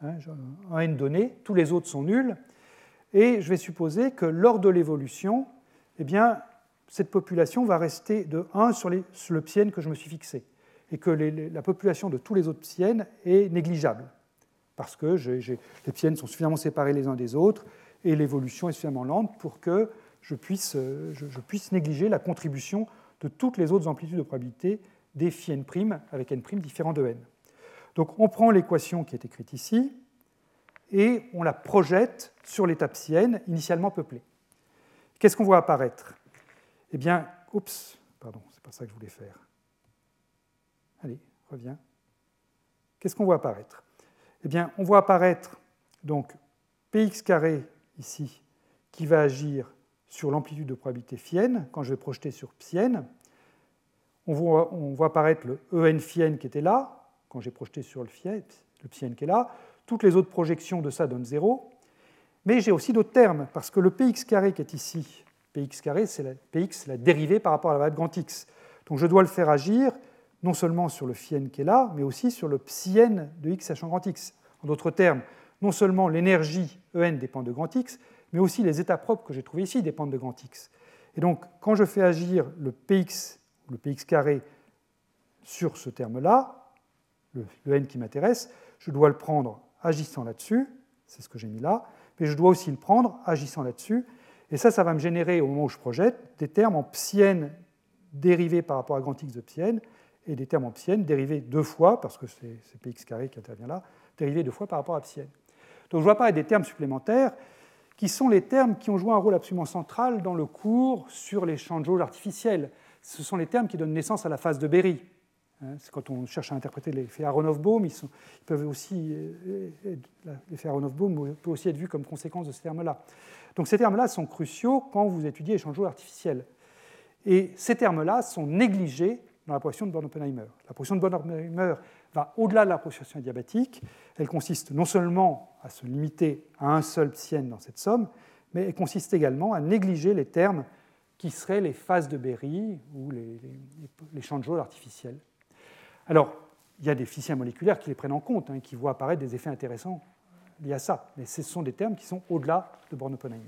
hein, un n donné, tous les autres sont nuls, et je vais supposer que lors de l'évolution, eh bien, cette population va rester de 1 sur, le psi n que je me suis fixé et que la population de tous les autres psiennes est négligeable, parce que les psiennes sont suffisamment séparées les uns des autres et l'évolution est suffisamment lente pour que je puisse, je, puisse, négliger la contribution de toutes les autres amplitudes de probabilité des phi n' avec n' différents de n. Donc on prend l'équation qui est écrite ici et on la projette sur l'état psi n initialement peuplé. Qu'est-ce qu'on voit apparaître? Eh bien, oups, pardon, c'est pas ça que je voulais faire. Allez, reviens. Qu'est-ce qu'on voit apparaître? Eh bien, on voit apparaître donc px carré ici qui va agir sur l'amplitude de probabilité phi n quand je vais projeter sur psi n. On voit, on voit apparaître le en phi n qui était là quand j'ai projeté sur le, phi, le qui est là. Toutes les autres projections de ça donnent 0. Mais j'ai aussi d'autres termes, parce que le px carré qui est ici, px carré, c'est la, px, la dérivée par rapport à la variable grand x. Donc je dois le faire agir non seulement sur le phi n qui est là, mais aussi sur le psi n de x sachant grand x. En d'autres termes, non seulement l'énergie En dépend de grand x, mais aussi les états propres que j'ai trouvés ici dépendent de grand x. Et donc, quand je fais agir le px, le px carré, sur ce terme-là, le, n qui m'intéresse, je dois le prendre agissant là-dessus, c'est ce que j'ai mis là, mais je dois aussi le prendre agissant là-dessus. Et ça, ça va me générer, au moment où je projette, des termes en psi n dérivés par rapport à grand x de psi n, et des termes en psi dérivés deux fois, parce que c'est px carré qui intervient là, dérivés deux fois par rapport à psi Donc je vois pas des termes supplémentaires qui sont les termes qui ont joué un rôle absolument central dans le cours sur les champs de jauge artificiels. Ce sont les termes qui donnent naissance à la phase de Berry. Hein, c'est quand on cherche à interpréter l'effet Aronoff-Bohm, ils, ils, peuvent aussi, euh, l'effet Aronoff-Bohm peut aussi être vu comme conséquence de ces termes-là. Donc ces termes-là sont cruciaux quand vous étudiez les champs de jauge artificiels. Et ces termes-là sont négligés dans la position de Born-Oppenheimer. La position de Born-Oppenheimer va au-delà de la l'approximation diabatique. Elle consiste non seulement à se limiter à un seul psi dans cette somme, mais elle consiste également à négliger les termes qui seraient les phases de Berry ou les, champs de jauge artificiels. Alors, il y a des physiciens moléculaires qui les prennent en compte, hein, qui voient apparaître des effets intéressants liés à ça, mais ce sont des termes qui sont au-delà de Born-Oppenheimer.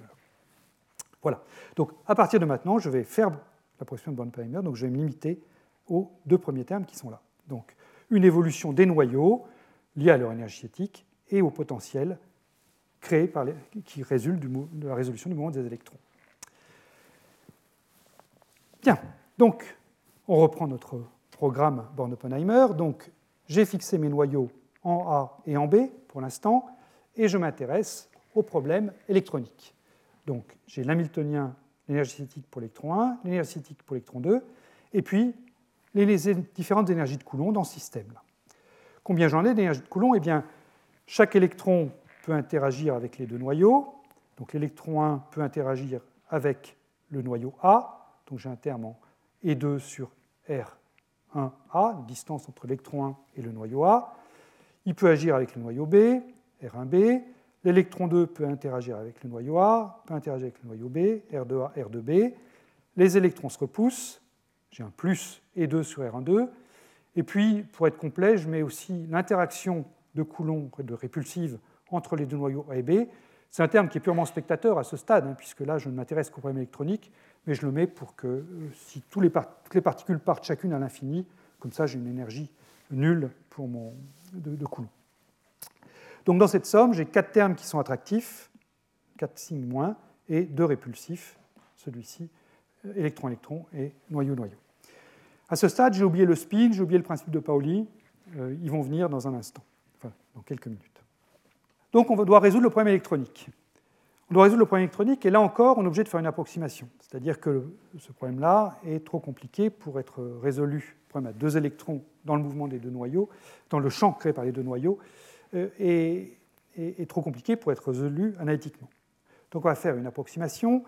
Voilà. Donc, à partir de maintenant, je vais faire la position de Born-Oppenheimer, donc je vais me limiter aux deux premiers termes qui sont là. Donc, une évolution des noyaux liés à leur énergie cinétique et au potentiel créé par qui résulte de la résolution du mouvement des électrons. Bien, donc on reprend notre programme Born-Oppenheimer. Donc j'ai fixé mes noyaux en A et en B pour l'instant, et je m'intéresse au problème électronique. Donc j'ai l'hamiltonien, l'énergie cinétique pour l'électron 1, l'énergie cinétique pour l'électron 2, et puis les différentes énergies de Coulomb dans ce système. -là. Combien j'en ai d'énergie de Coulomb? Eh bien, chaque électron peut interagir avec les deux noyaux. Donc l'électron 1 peut interagir avec le noyau A. Donc j'ai un terme en E2 sur R1A, distance entre l'électron 1 et le noyau A. Il peut agir avec le noyau B, R1B. L'électron 2 peut interagir avec le noyau A, peut interagir avec le noyau B, R2A, R2B. Les électrons se repoussent. J'ai un plus E2 sur R1,2. Et puis, pour être complet, je mets aussi l'interaction de Coulomb de répulsive entre les deux noyaux A et B. C'est un terme qui est purement spectateur à ce stade, hein, puisque là, je ne m'intéresse qu'au problème électronique, mais je le mets pour que euh, si toutes les particules partent chacune à l'infini, comme ça, j'ai une énergie nulle pour mon, de, Coulomb. Donc, dans cette somme, j'ai quatre termes qui sont attractifs, quatre signes moins, et deux répulsifs, celui-ci, euh, électron-électron et noyau-noyau. À ce stade, j'ai oublié le spin, j'ai oublié le principe de Pauli. Euh, ils vont venir dans un instant, quelques minutes. Donc, on doit résoudre le problème électronique. On doit résoudre le problème électronique, et là encore, on est obligé de faire une approximation. C'est-à-dire que ce problème-là est trop compliqué pour être résolu. Le problème à deux électrons dans le mouvement des deux noyaux, dans le champ créé par les deux noyaux, euh, est, est trop compliqué pour être résolu analytiquement. Donc, on va faire une approximation.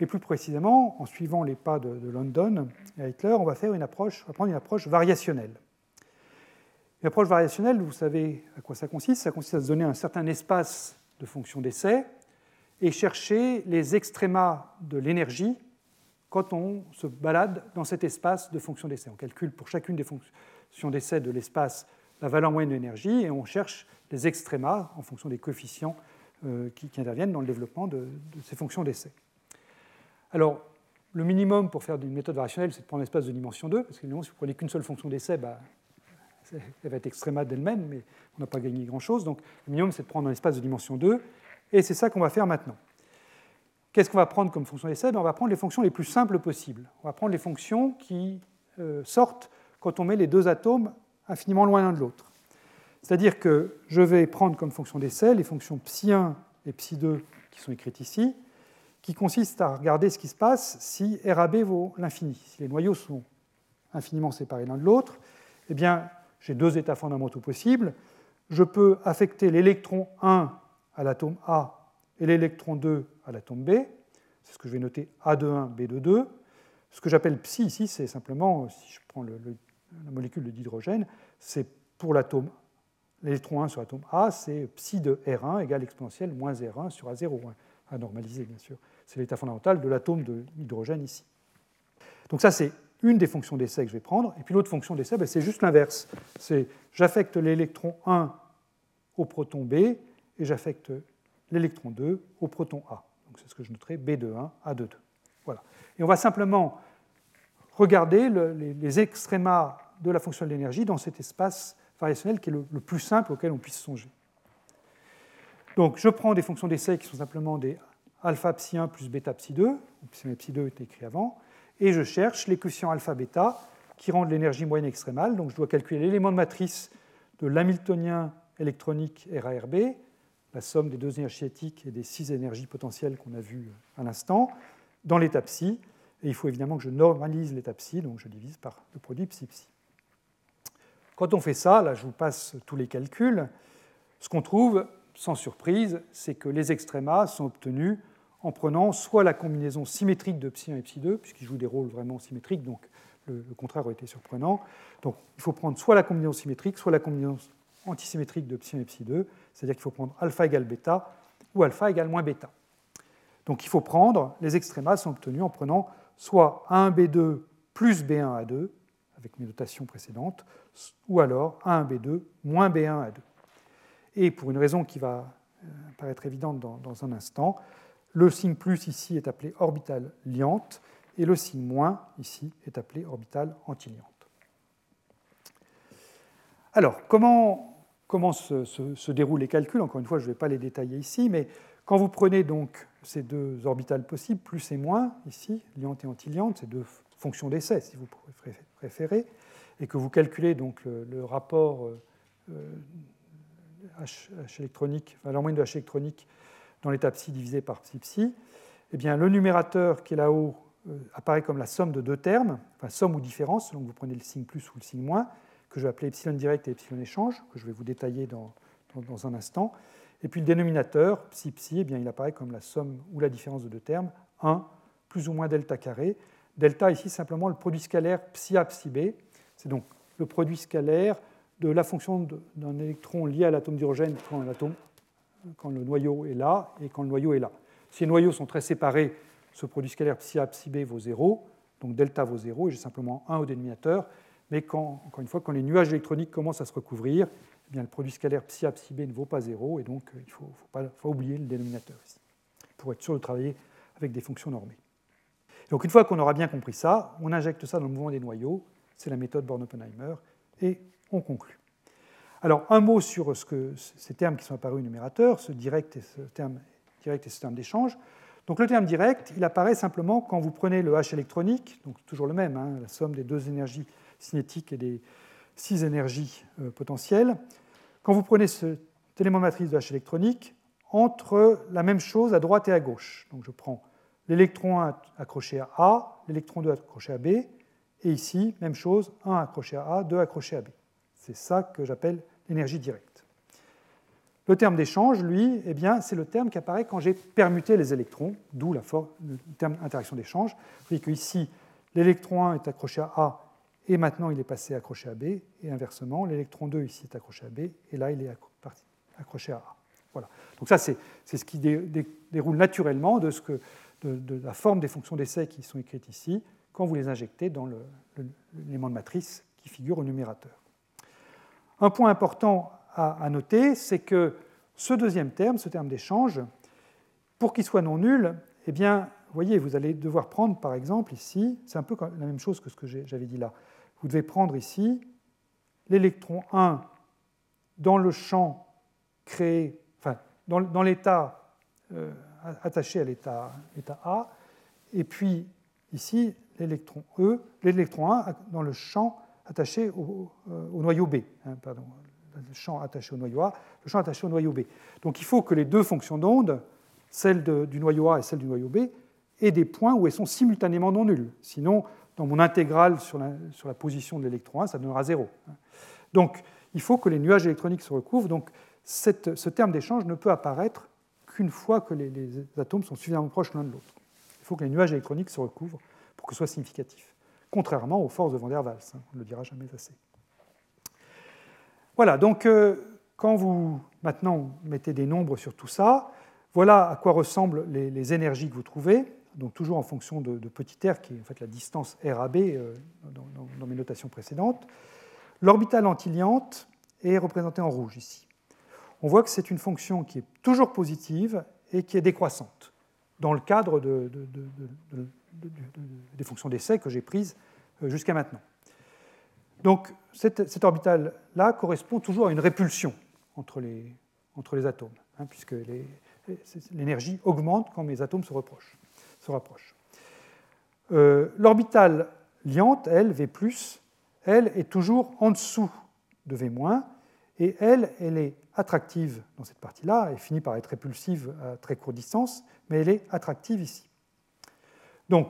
Et plus précisément, en suivant les pas de, London et Hitler, on va, faire une approche, on va prendre une approche variationnelle. Une approche variationnelle, vous savez à quoi ça consiste Ça consiste à se donner un certain espace de fonction d'essai et chercher les extrémas de l'énergie quand on se balade dans cet espace de fonction d'essai. On calcule pour chacune des fonctions d'essai de l'espace la valeur moyenne de l'énergie et on cherche les extrémas en fonction des coefficients euh, qui, interviennent dans le développement de ces fonctions d'essai. Alors, le minimum pour faire une méthode variationnelle, c'est de prendre un espace de dimension 2, parce que si vous prenez qu'une seule fonction d'essai, bah, elle va être extrémate d'elle-même, mais on n'a pas gagné grand-chose. Donc, le minimum, c'est de prendre un espace de dimension 2, et c'est ça qu'on va faire maintenant. Qu'est-ce qu'on va prendre comme fonction d'essai ben, On va prendre les fonctions les plus simples possibles. On va prendre les fonctions qui euh, sortent quand on met les deux atomes infiniment loin l'un de l'autre. C'est-à-dire que je vais prendre comme fonction d'essai les fonctions psi1 et psi2 qui sont écrites ici, qui consiste à regarder ce qui se passe si RAB vaut l'infini. Si les noyaux sont infiniment séparés l'un de l'autre, eh bien, j'ai deux états fondamentaux possibles. Je peux affecter l'électron 1 à l'atome A et l'électron 2 à l'atome B. C'est ce que je vais noter A 1 B 2 Ce que j'appelle psi ici, c'est simplement, si je prends la molécule d'hydrogène, c'est pour l'atome, l'électron 1 sur l'atome A, c'est psi de R1 égale exponentielle moins R1 sur A0, à normaliser bien sûr. C'est l'état fondamental de l'atome de l'hydrogène ici. Donc ça, c'est une des fonctions d'essai que je vais prendre. Et puis l'autre fonction d'essai, ben, c'est juste l'inverse. C'est j'affecte l'électron 1 au proton B et j'affecte l'électron 2 au proton A. Donc c'est ce que je noterai B de 1, A de 2. Voilà. Et on va simplement regarder les, extrémas de la fonction de l'énergie dans cet espace variationnel qui est le, le, plus simple auquel on puisse songer. Donc je prends des fonctions d'essai qui sont simplement des alpha psi 1 plus bêta psi 2, psi psi 2 était écrit avant, et je cherche les quotients alpha bêta qui rendent l'énergie moyenne extrémale. Donc je dois calculer l'élément de matrice de l'hamiltonien électronique RARB, la somme des deux énergies cinétiques et des six énergies potentielles qu'on a vues à l'instant, dans l'état psi. Et il faut évidemment que je normalise l'état psi, donc je divise par le produit psi-psi. Quand on fait ça, là je vous passe tous les calculs, ce qu'on trouve, sans surprise, c'est que les extrémas sont obtenus en prenant soit la combinaison symétrique de psi 1 et psi 2, puisqu'ils jouent des rôles vraiment symétriques, donc le, contraire aurait été surprenant. Donc il faut prendre soit la combinaison symétrique, soit la combinaison antisymétrique de psi 1 et psi 2, c'est-à-dire qu'il faut prendre alpha égale bêta ou alpha égale moins bêta. Donc il faut prendre, les extrémas sont obtenus en prenant soit A1B2 plus B1A2, avec mes notations précédentes, ou alors A1B2 moins B1A2. Et pour une raison qui va euh, paraître évidente dans un instant, le signe plus ici est appelé orbital liante et le signe moins ici est appelé orbital antiliante. Alors, comment, se, déroulent les calculs? Encore une fois, je ne vais pas les détailler ici, mais quand vous prenez donc ces deux orbitales possibles, plus et moins, ici, liante et antiliante, ces deux fonctions d'essai, si vous préférez, et que vous calculez donc le, rapport euh, euh, H, électronique, enfin, la moyenne de H électronique dans l'état psi divisé par psi eh bien, le numérateur qui est là-haut euh, apparaît comme la somme de deux termes, enfin somme ou différence, selon que vous prenez le signe plus ou le signe moins, que je vais appeler epsilon direct et epsilon échange, que je vais vous détailler dans, un instant. Et puis le dénominateur, psi psi, eh bien, il apparaît comme la somme ou la différence de deux termes, 1 plus ou moins delta carré. Delta ici simplement le produit scalaire psi A psi B. C'est donc le produit scalaire de la fonction d'un électron lié à l'atome d'hydrogène quand, quand le noyau est là et quand le noyau est là. Si les noyaux sont très séparés, ce produit scalaire psi A psi B vaut 0, donc delta vaut 0, et j'ai simplement 1 au dénominateur. Mais quand, encore une fois, quand les nuages électroniques commencent à se recouvrir, eh bien, le produit scalaire psi A psi B ne vaut pas 0, et donc euh, il faut, faut, pas, oublier le dénominateur ici, pour être sûr de travailler avec des fonctions normées. Donc une fois qu'on aura bien compris ça, on injecte ça dans le mouvement des noyaux, c'est la méthode Born-Oppenheimer, et on conclut. Alors un mot sur ces termes qui sont apparus au numérateur, ce direct et ce terme direct et ce terme d'échange. Donc le terme direct, il apparaît simplement quand vous prenez le H électronique, donc toujours le même, hein, la somme des deux énergies cinétiques et des six énergies euh, potentielles. Quand vous prenez cet élément de matrice de H électronique, entre la même chose à droite et à gauche. Donc je prends l'électron 1 accroché à A, l'électron 2 accroché à B, et ici, même chose, 1 accroché à A, 2 accroché à B. C'est ça que j'appelle l'énergie directe. Le terme d'échange, lui, eh c'est le terme qui apparaît quand j'ai permuté les électrons, d'où le terme interaction d'échange. Vous voyez qu'ici, l'électron 1 est accroché à A, et maintenant il est passé accroché à B, et inversement, l'électron 2 ici est accroché à B, et là il est accroché à A. Voilà. Donc ça, c'est ce qui déroule naturellement de, la forme des fonctions d'essai qui sont écrites ici quand vous les injectez dans l'élément de matrice qui figure au numérateur. Un point important à, noter, c'est que ce deuxième terme, ce terme d'échange, pour qu'il soit non nul, eh bien, voyez, vous allez devoir prendre, par exemple, ici, c'est un peu la même chose que ce que j'avais dit là. Vous devez prendre ici l'électron 1 dans le champ créé, enfin, dans, l'état euh, attaché à l'état A, et puis ici l'électron E, l'électron 1 dans le champ attaché au, euh, noyau B, hein, pardon, le champ attaché au noyau A, le champ attaché au noyau B. Donc il faut que les deux fonctions d'onde, celle du noyau A et celle du noyau B, aient des points où elles sont simultanément non nulles. Sinon, dans mon intégrale sur la, position de l'électron 1, ça donnera 0. Donc il faut que les nuages électroniques se recouvrent. Donc ce terme d'échange ne peut apparaître qu'une fois que les, atomes sont suffisamment proches l'un de l'autre. Il faut que les nuages électroniques se recouvrent pour que ce soit significatif, contrairement aux forces de Van der Waals, hein, on ne le dira jamais assez. Voilà, donc euh, quand vous maintenant mettez des nombres sur tout ça, voilà à quoi ressemblent les, énergies que vous trouvez, donc toujours en fonction de, petit r, qui est en fait la distance RAB euh, dans, dans mes notations précédentes. L'orbitale antiliante est représentée en rouge ici on voit que c'est une fonction qui est toujours positive et qui est décroissante dans le cadre des fonctions d'essai que j'ai prises euh, jusqu'à maintenant. Donc cette, orbitale-là correspond toujours à une répulsion entre les, atomes, hein, puisque l'énergie augmente quand mes atomes se rapprochent. Euh, l'orbitale liante, elle, V+, elle est toujours en dessous de V-, et elle, elle est attractive dans cette partie-là, elle finit par être répulsive à très courte distance, mais elle est attractive ici. Donc,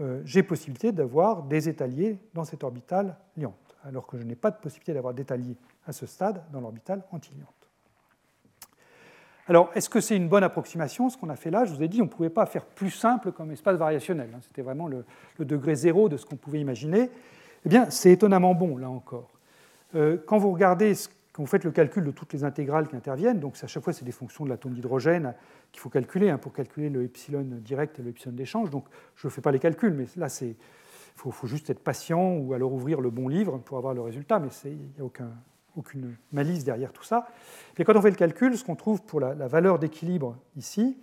euh, j'ai possibilité d'avoir des étaliers dans cette orbitale liante, alors que je n'ai pas de possibilité d'avoir d'étaliers à ce stade dans l'orbitale antiliante. Alors, est-ce que c'est une bonne approximation Ce qu'on a fait là, je vous ai dit, on ne pouvait pas faire plus simple comme espace variationnel. Hein. C'était vraiment le, degré zéro de ce qu'on pouvait imaginer. Eh bien, c'est étonnamment bon, là encore. Euh, quand vous regardez ce quand vous faites le calcul de toutes les intégrales qui interviennent, donc à chaque fois c'est des fonctions de l'atome d'hydrogène qu'il faut calculer hein, pour calculer le epsilon direct et le epsilon d'échange. Donc je ne fais pas les calculs, mais là c'est faut, juste être patient ou alors ouvrir le bon livre pour avoir le résultat, mais il n'y a aucun, aucune malice derrière tout ça. Et quand on fait le calcul, ce qu'on trouve pour la, valeur d'équilibre ici,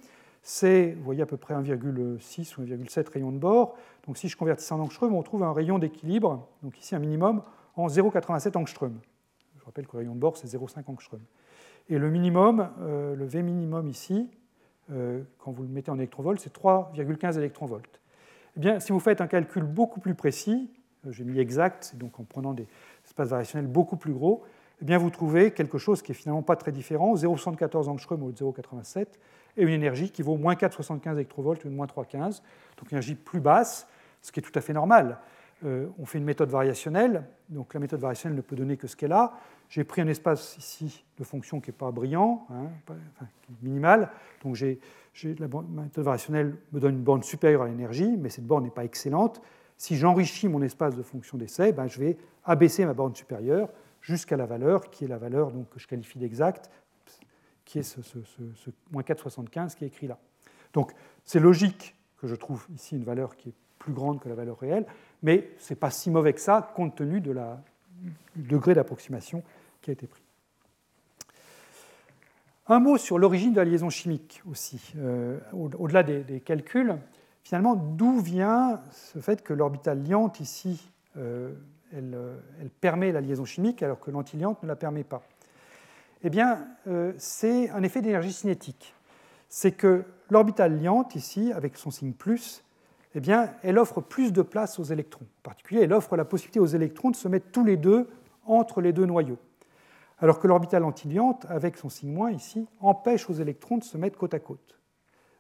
c'est, vous à peu près 1,6 ou 1,7 rayons de bord. Donc si je convertis ça en angstrom, on trouve un rayon d'équilibre, donc ici un minimum, en 0,87 angstrom. Rappelle le rayon de bord, c'est 0,5 angstrom. Et le minimum, euh, le V minimum ici, euh, quand vous le mettez en électronvolts, c'est 3,15 électronvolts. Eh bien, si vous faites un calcul beaucoup plus précis, euh, j'ai mis exact, donc en prenant des espaces variationnels beaucoup plus gros, eh bien, vous trouvez quelque chose qui est finalement pas très différent, 0,74 angstrom au 0,87, et une énergie qui vaut moins 4,75 électronvolts ou moins 3,15, donc une énergie plus basse, ce qui est tout à fait normal. on fait une méthode variationnelle. Donc la méthode variationnelle ne peut donner que ce qu'elle a. J'ai pris un espace ici de fonction qui n'est pas brillant, hein, minimal. Donc j'ai, la méthode variationnelle me donne une borne supérieure à l'énergie, mais cette borne n'est pas excellente. Si j'enrichis mon espace de fonction d'essai, ben, je vais abaisser ma borne supérieure jusqu'à la valeur qui est la valeur que je qualifie d'exacte, qui est ce, moins 4,75 qui est écrit là. Donc c'est logique que je trouve ici une valeur qui est plus grande que la valeur réelle, mais ce n'est pas si mauvais que ça compte tenu du degré d'approximation qui a été pris. Un mot sur l'origine de la liaison chimique aussi, euh, au-delà des, calculs. Finalement, d'où vient ce fait que l'orbital liante ici, euh, elle, elle, permet la liaison chimique alors que l'antiliante ne la permet pas? Eh bien, euh, c'est un effet d'énergie cinétique. C'est que l'orbital liante ici, avec son signe plus, eh bien, elle offre plus de place aux électrons. En particulier, elle offre la possibilité aux électrons de se mettre tous les deux entre les deux noyaux. Alors que l'orbital antiliante, avec son signe ici, empêche aux électrons de se mettre côte à côte.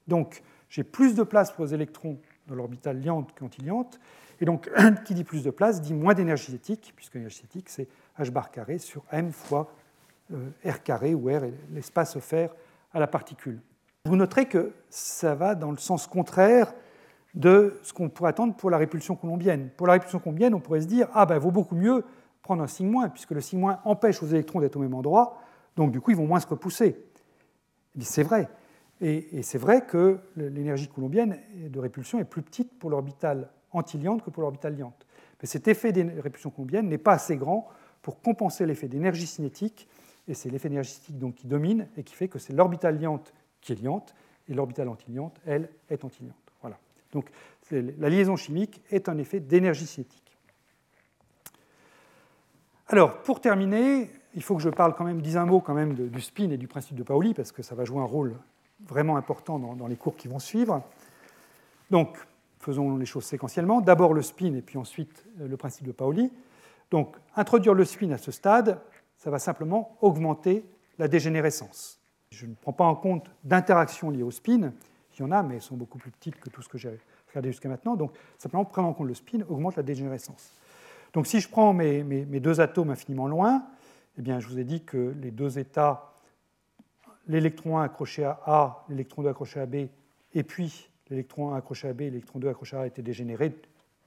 Donc, j'ai plus de place pour les électrons dans l'orbital liante qu'antiliante. Et donc, qui dit plus de place dit moins d'énergie cinétique, puisque l'énergie cinétique, c'est h bar carré sur m fois euh, r carré, où r est l'espace offert à la particule. Vous noterez que ça va dans le sens contraire de ce qu'on pourrait attendre pour la répulsion colombienne. Pour la répulsion colombienne, on pourrait se dire ah ben, vaut beaucoup mieux prendre un signe moins, puisque le signe moins empêche aux électrons d'être au même endroit, donc du coup ils vont moins se repousser. C'est vrai. Et, c'est vrai que l'énergie colombienne de répulsion est plus petite pour l'orbital antiliante que pour l'orbital liante. Mais cet effet de répulsion colombienne n'est pas assez grand pour compenser l'effet d'énergie cinétique, et c'est l'effet d'énergie cinétique donc qui domine et qui fait que c'est l'orbital liante qui est liante, et l'orbital antiliante, elle, est antiliante. Donc la liaison chimique est un effet d'énergie cinétique. Alors, pour terminer, il faut que je parle quand même, dise un mot quand même du spin et du principe de Pauli, parce que ça va jouer un rôle vraiment important dans, les cours qui vont suivre. Donc, faisons les choses séquentiellement. D'abord le spin et puis ensuite euh, le principe de Pauli. Donc, introduire le spin à ce stade, ça va simplement augmenter la dégénérescence. Je ne prends pas en compte d'interactions liées au spin, il y en a, mais elles sont beaucoup plus petites que tout ce que j'ai regardé jusqu'à maintenant. Donc, simplement, prendre en compte le spin augmente la dégénérescence. Donc, si je prends mes, deux atomes infiniment loin, eh bien, je vous ai dit que les deux états, l'électron 1 accroché à A, l'électron 2 accroché à B, et puis l'électron 1 accroché à B, l'électron 2 accroché à A étaient dégénérés,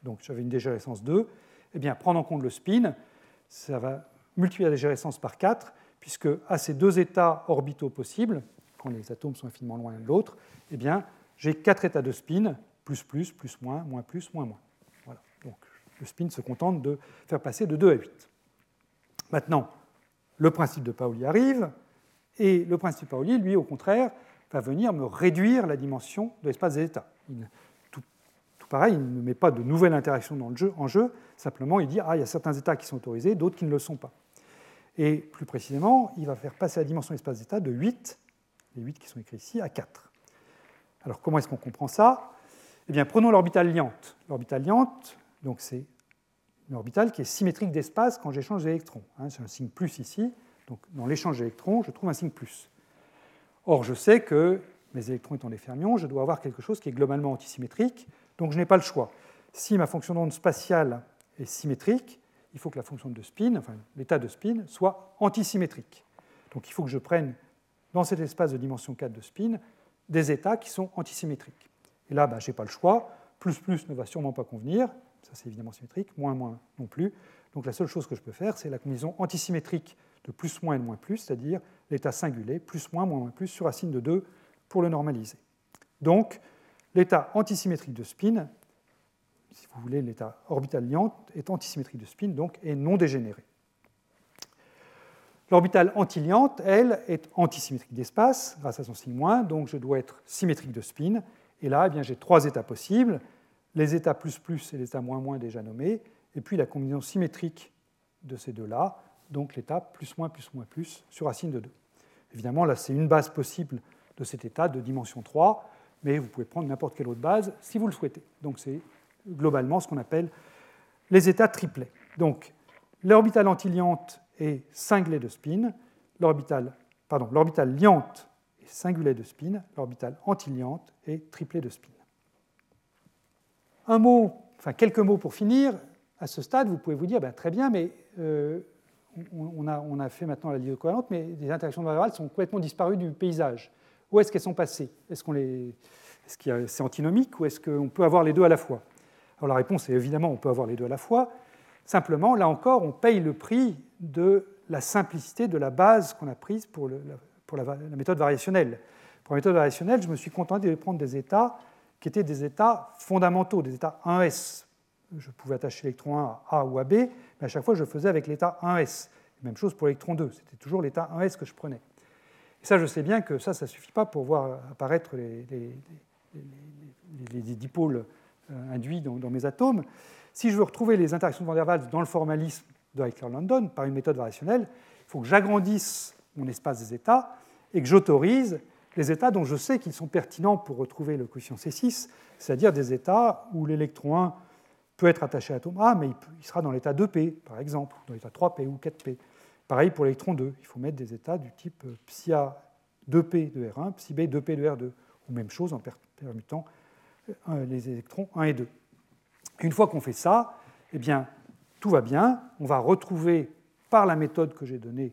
donc j'avais une dégénérescence 2, eh bien, prendre en compte le spin, ça va multiplier la dégénérescence par 4, puisque à ces deux états orbitaux possibles, quand les atomes sont infiniment loin l'un de l'autre, eh bien, j'ai quatre états de spin, plus, plus, plus, moins, moins, plus, moins, moins. Voilà. Donc, le spin se contente de faire passer de 2 à 8. Maintenant, le principe de Pauli arrive, et le principe de Pauli, lui, au contraire, va venir me réduire la dimension de l'espace des états. tout, pareil, il ne met pas de nouvelles interactions dans le jeu, en jeu, simplement il dit ah, il y a certains états qui sont autorisés, d'autres qui ne le sont pas. Et plus précisément, il va faire passer la dimension de l'espace d'état de 8 les 8 qui sont écrits ici, à 4. Alors comment est-ce qu'on comprend ça? Eh bien, prenons l'orbital liante. L'orbital liante, donc c'est une orbitale qui est symétrique d'espace quand j'échange d'électrons. Hein, c'est un signe plus ici. Donc dans l'échange d'électrons, je trouve un signe plus. Or, je sais que mes électrons étant des fermions, je dois avoir quelque chose qui est globalement antisymétrique, donc je n'ai pas le choix. Si ma fonction d'onde spatiale est symétrique, il faut que la fonction de spin, enfin l'état de spin, soit antisymétrique. Donc il faut que je prenne dans cet espace de dimension 4 de spin des états qui sont antisymétriques. Et là, bah, je n'ai pas le choix. Plus plus ne va sûrement pas convenir. Ça, c'est évidemment symétrique. Moins moins non plus. Donc la seule chose que je peux faire, c'est la combinaison antisymétrique de plus moins et de moins plus, c'est-à-dire l'état singulier, plus moins moins moins plus sur racine de 2 pour le normaliser. Donc l'état antisymétrique de spin, si vous voulez, l'état orbital liant, est antisymétrique de spin, donc est non dégénéré. L'orbitale antiliante, elle, est antisymétrique d'espace grâce à son signe moins, donc je dois être symétrique de spin. Et là, eh j'ai trois états possibles, les états plus plus et les états moins moins déjà nommés, et puis la combinaison symétrique de ces deux-là, donc l'état plus moins plus moins plus sur racine de 2. Évidemment, là, c'est une base possible de cet état de dimension 3, mais vous pouvez prendre n'importe quelle autre base si vous le souhaitez. Donc c'est globalement ce qu'on appelle les états triplets. Donc l'orbitale antiliante est cinglé de spin, l'orbital, pardon, liante est singulier de spin, l'orbital antiliante est triplé de spin. Un mot, enfin quelques mots pour finir. à ce stade, vous pouvez vous dire, ben, très bien, mais euh, on, a, fait maintenant la liaison covalente, mais les interactions valeurs sont complètement disparues du paysage. Où est-ce qu'elles sont passées? Est-ce qu'on les, est-ce que c'est antinomique ou est-ce qu'on peut avoir les deux à la fois? Alors la réponse est évidemment on peut avoir les deux à la fois. Simplement, là encore, on paye le prix de la simplicité de la base qu'on a prise pour la, méthode variationnelle. Pour la méthode variationnelle, je me suis contenté de prendre des états qui étaient des états fondamentaux, des états 1S. Je pouvais attacher l'électron 1 à A ou à B, mais à chaque fois, je faisais avec l'état 1S. Même chose pour l'électron 2, c'était toujours l'état 1S que je prenais. Et ça, je sais bien que ça, ça ne suffit pas pour voir apparaître les, les, dipôles euh, induits dans, mes atomes. Si je veux retrouver les interactions de Van der Waals dans le formalisme de Eichler-London par une méthode variationnelle, il faut que j'agrandisse mon espace des états et que j'autorise les états dont je sais qu'ils sont pertinents pour retrouver le coefficient C6, c'est-à-dire des états où l'électron 1 peut être attaché à l'atome A, mais il sera dans l'état 2P, par exemple, dans l'état 3P ou 4P. Pareil pour l'électron 2, il faut mettre des états du type euh, psi A 2P de R1, psi B 2P de R2, ou même chose en permutant euh, les électrons 1 et 2. Une fois qu'on fait ça, eh bien, tout va bien. On va retrouver, par la méthode que j'ai donnée,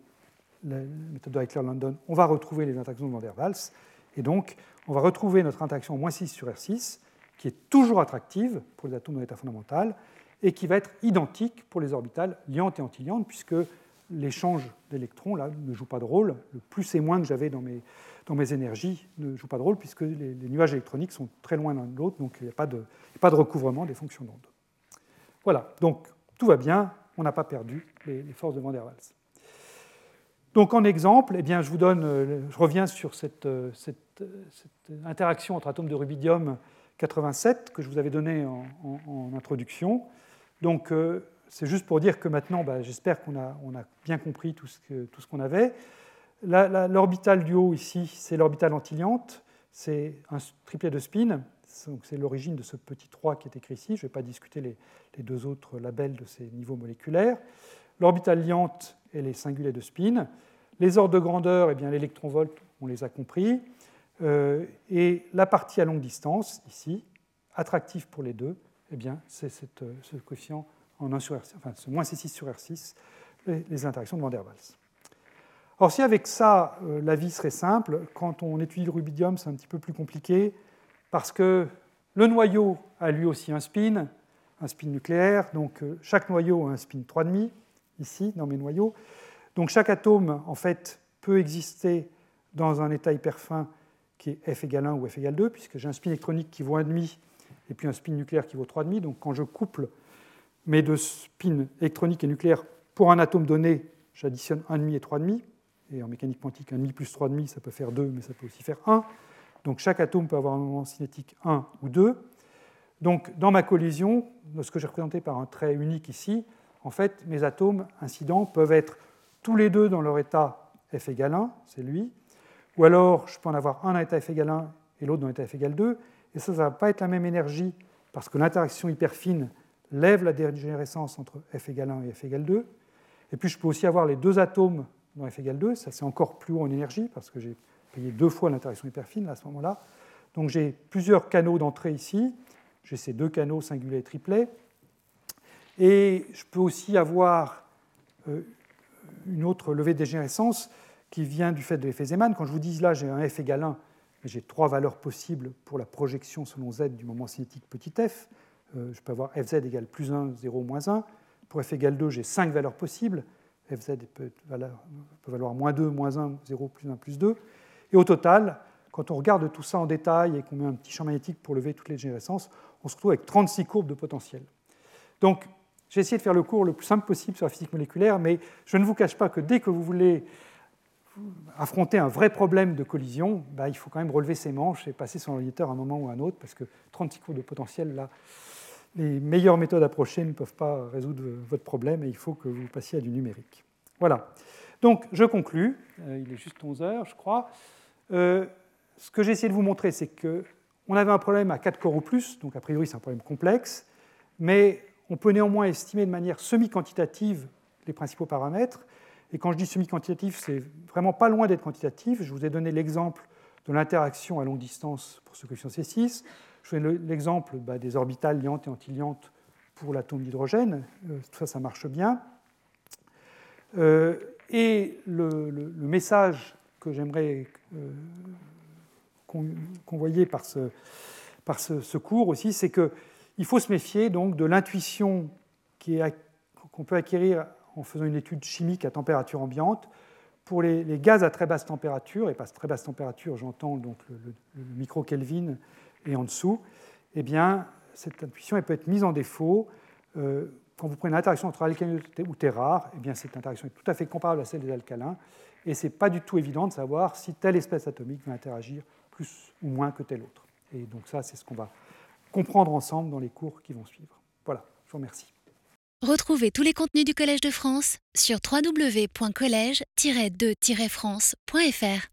la méthode de Eichler-London, on va retrouver les interactions de Van der Waals. Et donc, on va retrouver notre interaction moins 6 sur R6, qui est toujours attractive pour les atomes dans l'état fondamental, et qui va être identique pour les orbitales liantes et antiliantes, puisque l'échange d'électrons là, ne joue pas de rôle. Le plus et moins que j'avais dans mes, dans mes énergies ne joue pas de rôle puisque les, nuages électroniques sont très loin l'un de l'autre, donc il n'y a pas de, pas de, recouvrement des fonctions d'onde. Voilà, donc tout va bien, on n'a pas perdu les, forces de Van der Waals. Donc en exemple, eh bien, je euh, reviens sur cette, euh, cette, interaction entre atomes de rubidium 87 que je vous avais donnée en, introduction. Donc euh, c'est juste pour dire que maintenant, bah, j'espère qu'on a, bien compris tout ce, qu'on avait. L'orbital du haut ici, c'est l'orbital antiliante, c'est un triplet de spin, c'est l'origine de ce petit 3 qui est écrit ici. Je ne vais pas discuter les, deux autres labels de ces niveaux moléculaires. L'orbital liante et les singulets de spin. Les ordres de grandeur, eh on les a compris. Euh, et la partie à longue distance, ici, attractive pour les deux, eh c'est ce coefficient en 1 sur R6, enfin ce moins C6 sur R6, les, interactions de Van der Waals. Or, si avec ça, euh, la vie serait simple, quand on étudie le rubidium, c'est un petit peu plus compliqué, parce que le noyau a lui aussi un spin, un spin nucléaire, donc euh, chaque noyau a un spin 3,5, ici, dans mes noyaux. Donc chaque atome, en fait, peut exister dans un état hyperfin qui est F égale 1 ou F égale 2, puisque j'ai un spin électronique qui vaut 1,5 et puis un spin nucléaire qui vaut 3,5. Donc quand je couple mes deux spins électroniques et nucléaires pour un atome donné, j'additionne 1,5 et 3,5 et en mécanique quantique, 1,5 plus 3,5, ça peut faire 2, mais ça peut aussi faire 1. Donc chaque atome peut avoir un moment cinétique 1 ou 2. Donc dans ma collision, ce que j'ai représenté par un trait unique ici, en fait, mes atomes incidents peuvent être tous les deux dans leur état F égale 1, c'est lui, ou alors je peux en avoir un dans l'état F égale 1 et l'autre dans l'état F égale 2, et ça, ça ne va pas être la même énergie, parce que l'interaction hyper fine lève la dégénérescence entre F égale 1 et F égale 2. Et puis je peux aussi avoir les deux atomes dans F égale 2, ça c'est encore plus haut en énergie parce que j'ai payé deux fois l'interaction hyperfine à ce moment-là. Donc j'ai plusieurs canaux d'entrée ici, j'ai ces deux canaux singuliers et triplets. Et je peux aussi avoir euh, une autre levée de dégénérescence qui vient du fait de l'effet Zeeman. Quand je vous dis là, j'ai un f égale 1, j'ai trois valeurs possibles pour la projection selon z du moment cinétique petit f. Euh, je peux avoir fz égale plus 1, 0, moins 1. Pour f égale 2, j'ai cinq valeurs possibles fz peut, valoir moins 2, moins 1, 0, plus 1, plus 2. Et au total, quand on regarde tout ça en détail et qu'on met un petit champ magnétique pour lever toutes les dégénérescences, on se retrouve avec 36 courbes de potentiel. Donc, j'ai essayé de faire le cours le plus simple possible sur la physique moléculaire, mais je ne vous cache pas que dès que vous voulez affronter un vrai problème de collision, bah, il faut quand même relever ses manches et passer son ordinateur à un moment ou à un autre, parce que 36 courbes de potentiel, là, les meilleures méthodes approchées ne peuvent pas résoudre votre problème et il faut que vous passiez à du numérique. Voilà. Donc, je conclus. Euh, il est juste 11 heures, je crois. Euh, ce que j'ai essayé de vous montrer, c'est qu'on avait un problème à 4 corps ou plus, donc a priori c'est un problème complexe, mais on peut néanmoins estimer de manière semi-quantitative les principaux paramètres. Et quand je dis semi-quantitatif, c'est vraiment pas loin d'être quantitatif. Je vous ai donné l'exemple de l'interaction à longue distance pour ce coefficient C6. Je fais l'exemple bah, des orbitales liantes et antiliantes pour l'atome d'hydrogène. tout ça, ça marche bien. et le, message que j'aimerais qu'on voyait par ce, ce, cours aussi, c'est qu'il faut se méfier donc de l'intuition qu'on peut acquérir en faisant une étude chimique à température ambiante pour les, gaz à très basse température, et par très basse température, j'entends donc le, micro-Kelvin et en dessous, eh bien, cette intuition elle peut être mise en défaut. Euh, quand vous prenez une interaction entre alcaline ou terre rare, eh bien, cette interaction est tout à fait comparable à celle des alcalins, et ce n'est pas du tout évident de savoir si telle espèce atomique va interagir plus ou moins que telle autre. Et donc ça, c'est ce qu'on va comprendre ensemble dans les cours qui vont suivre. Voilà, je vous remercie. Retrouvez tous les contenus du Collège de France sur www.colège-2-france.fr.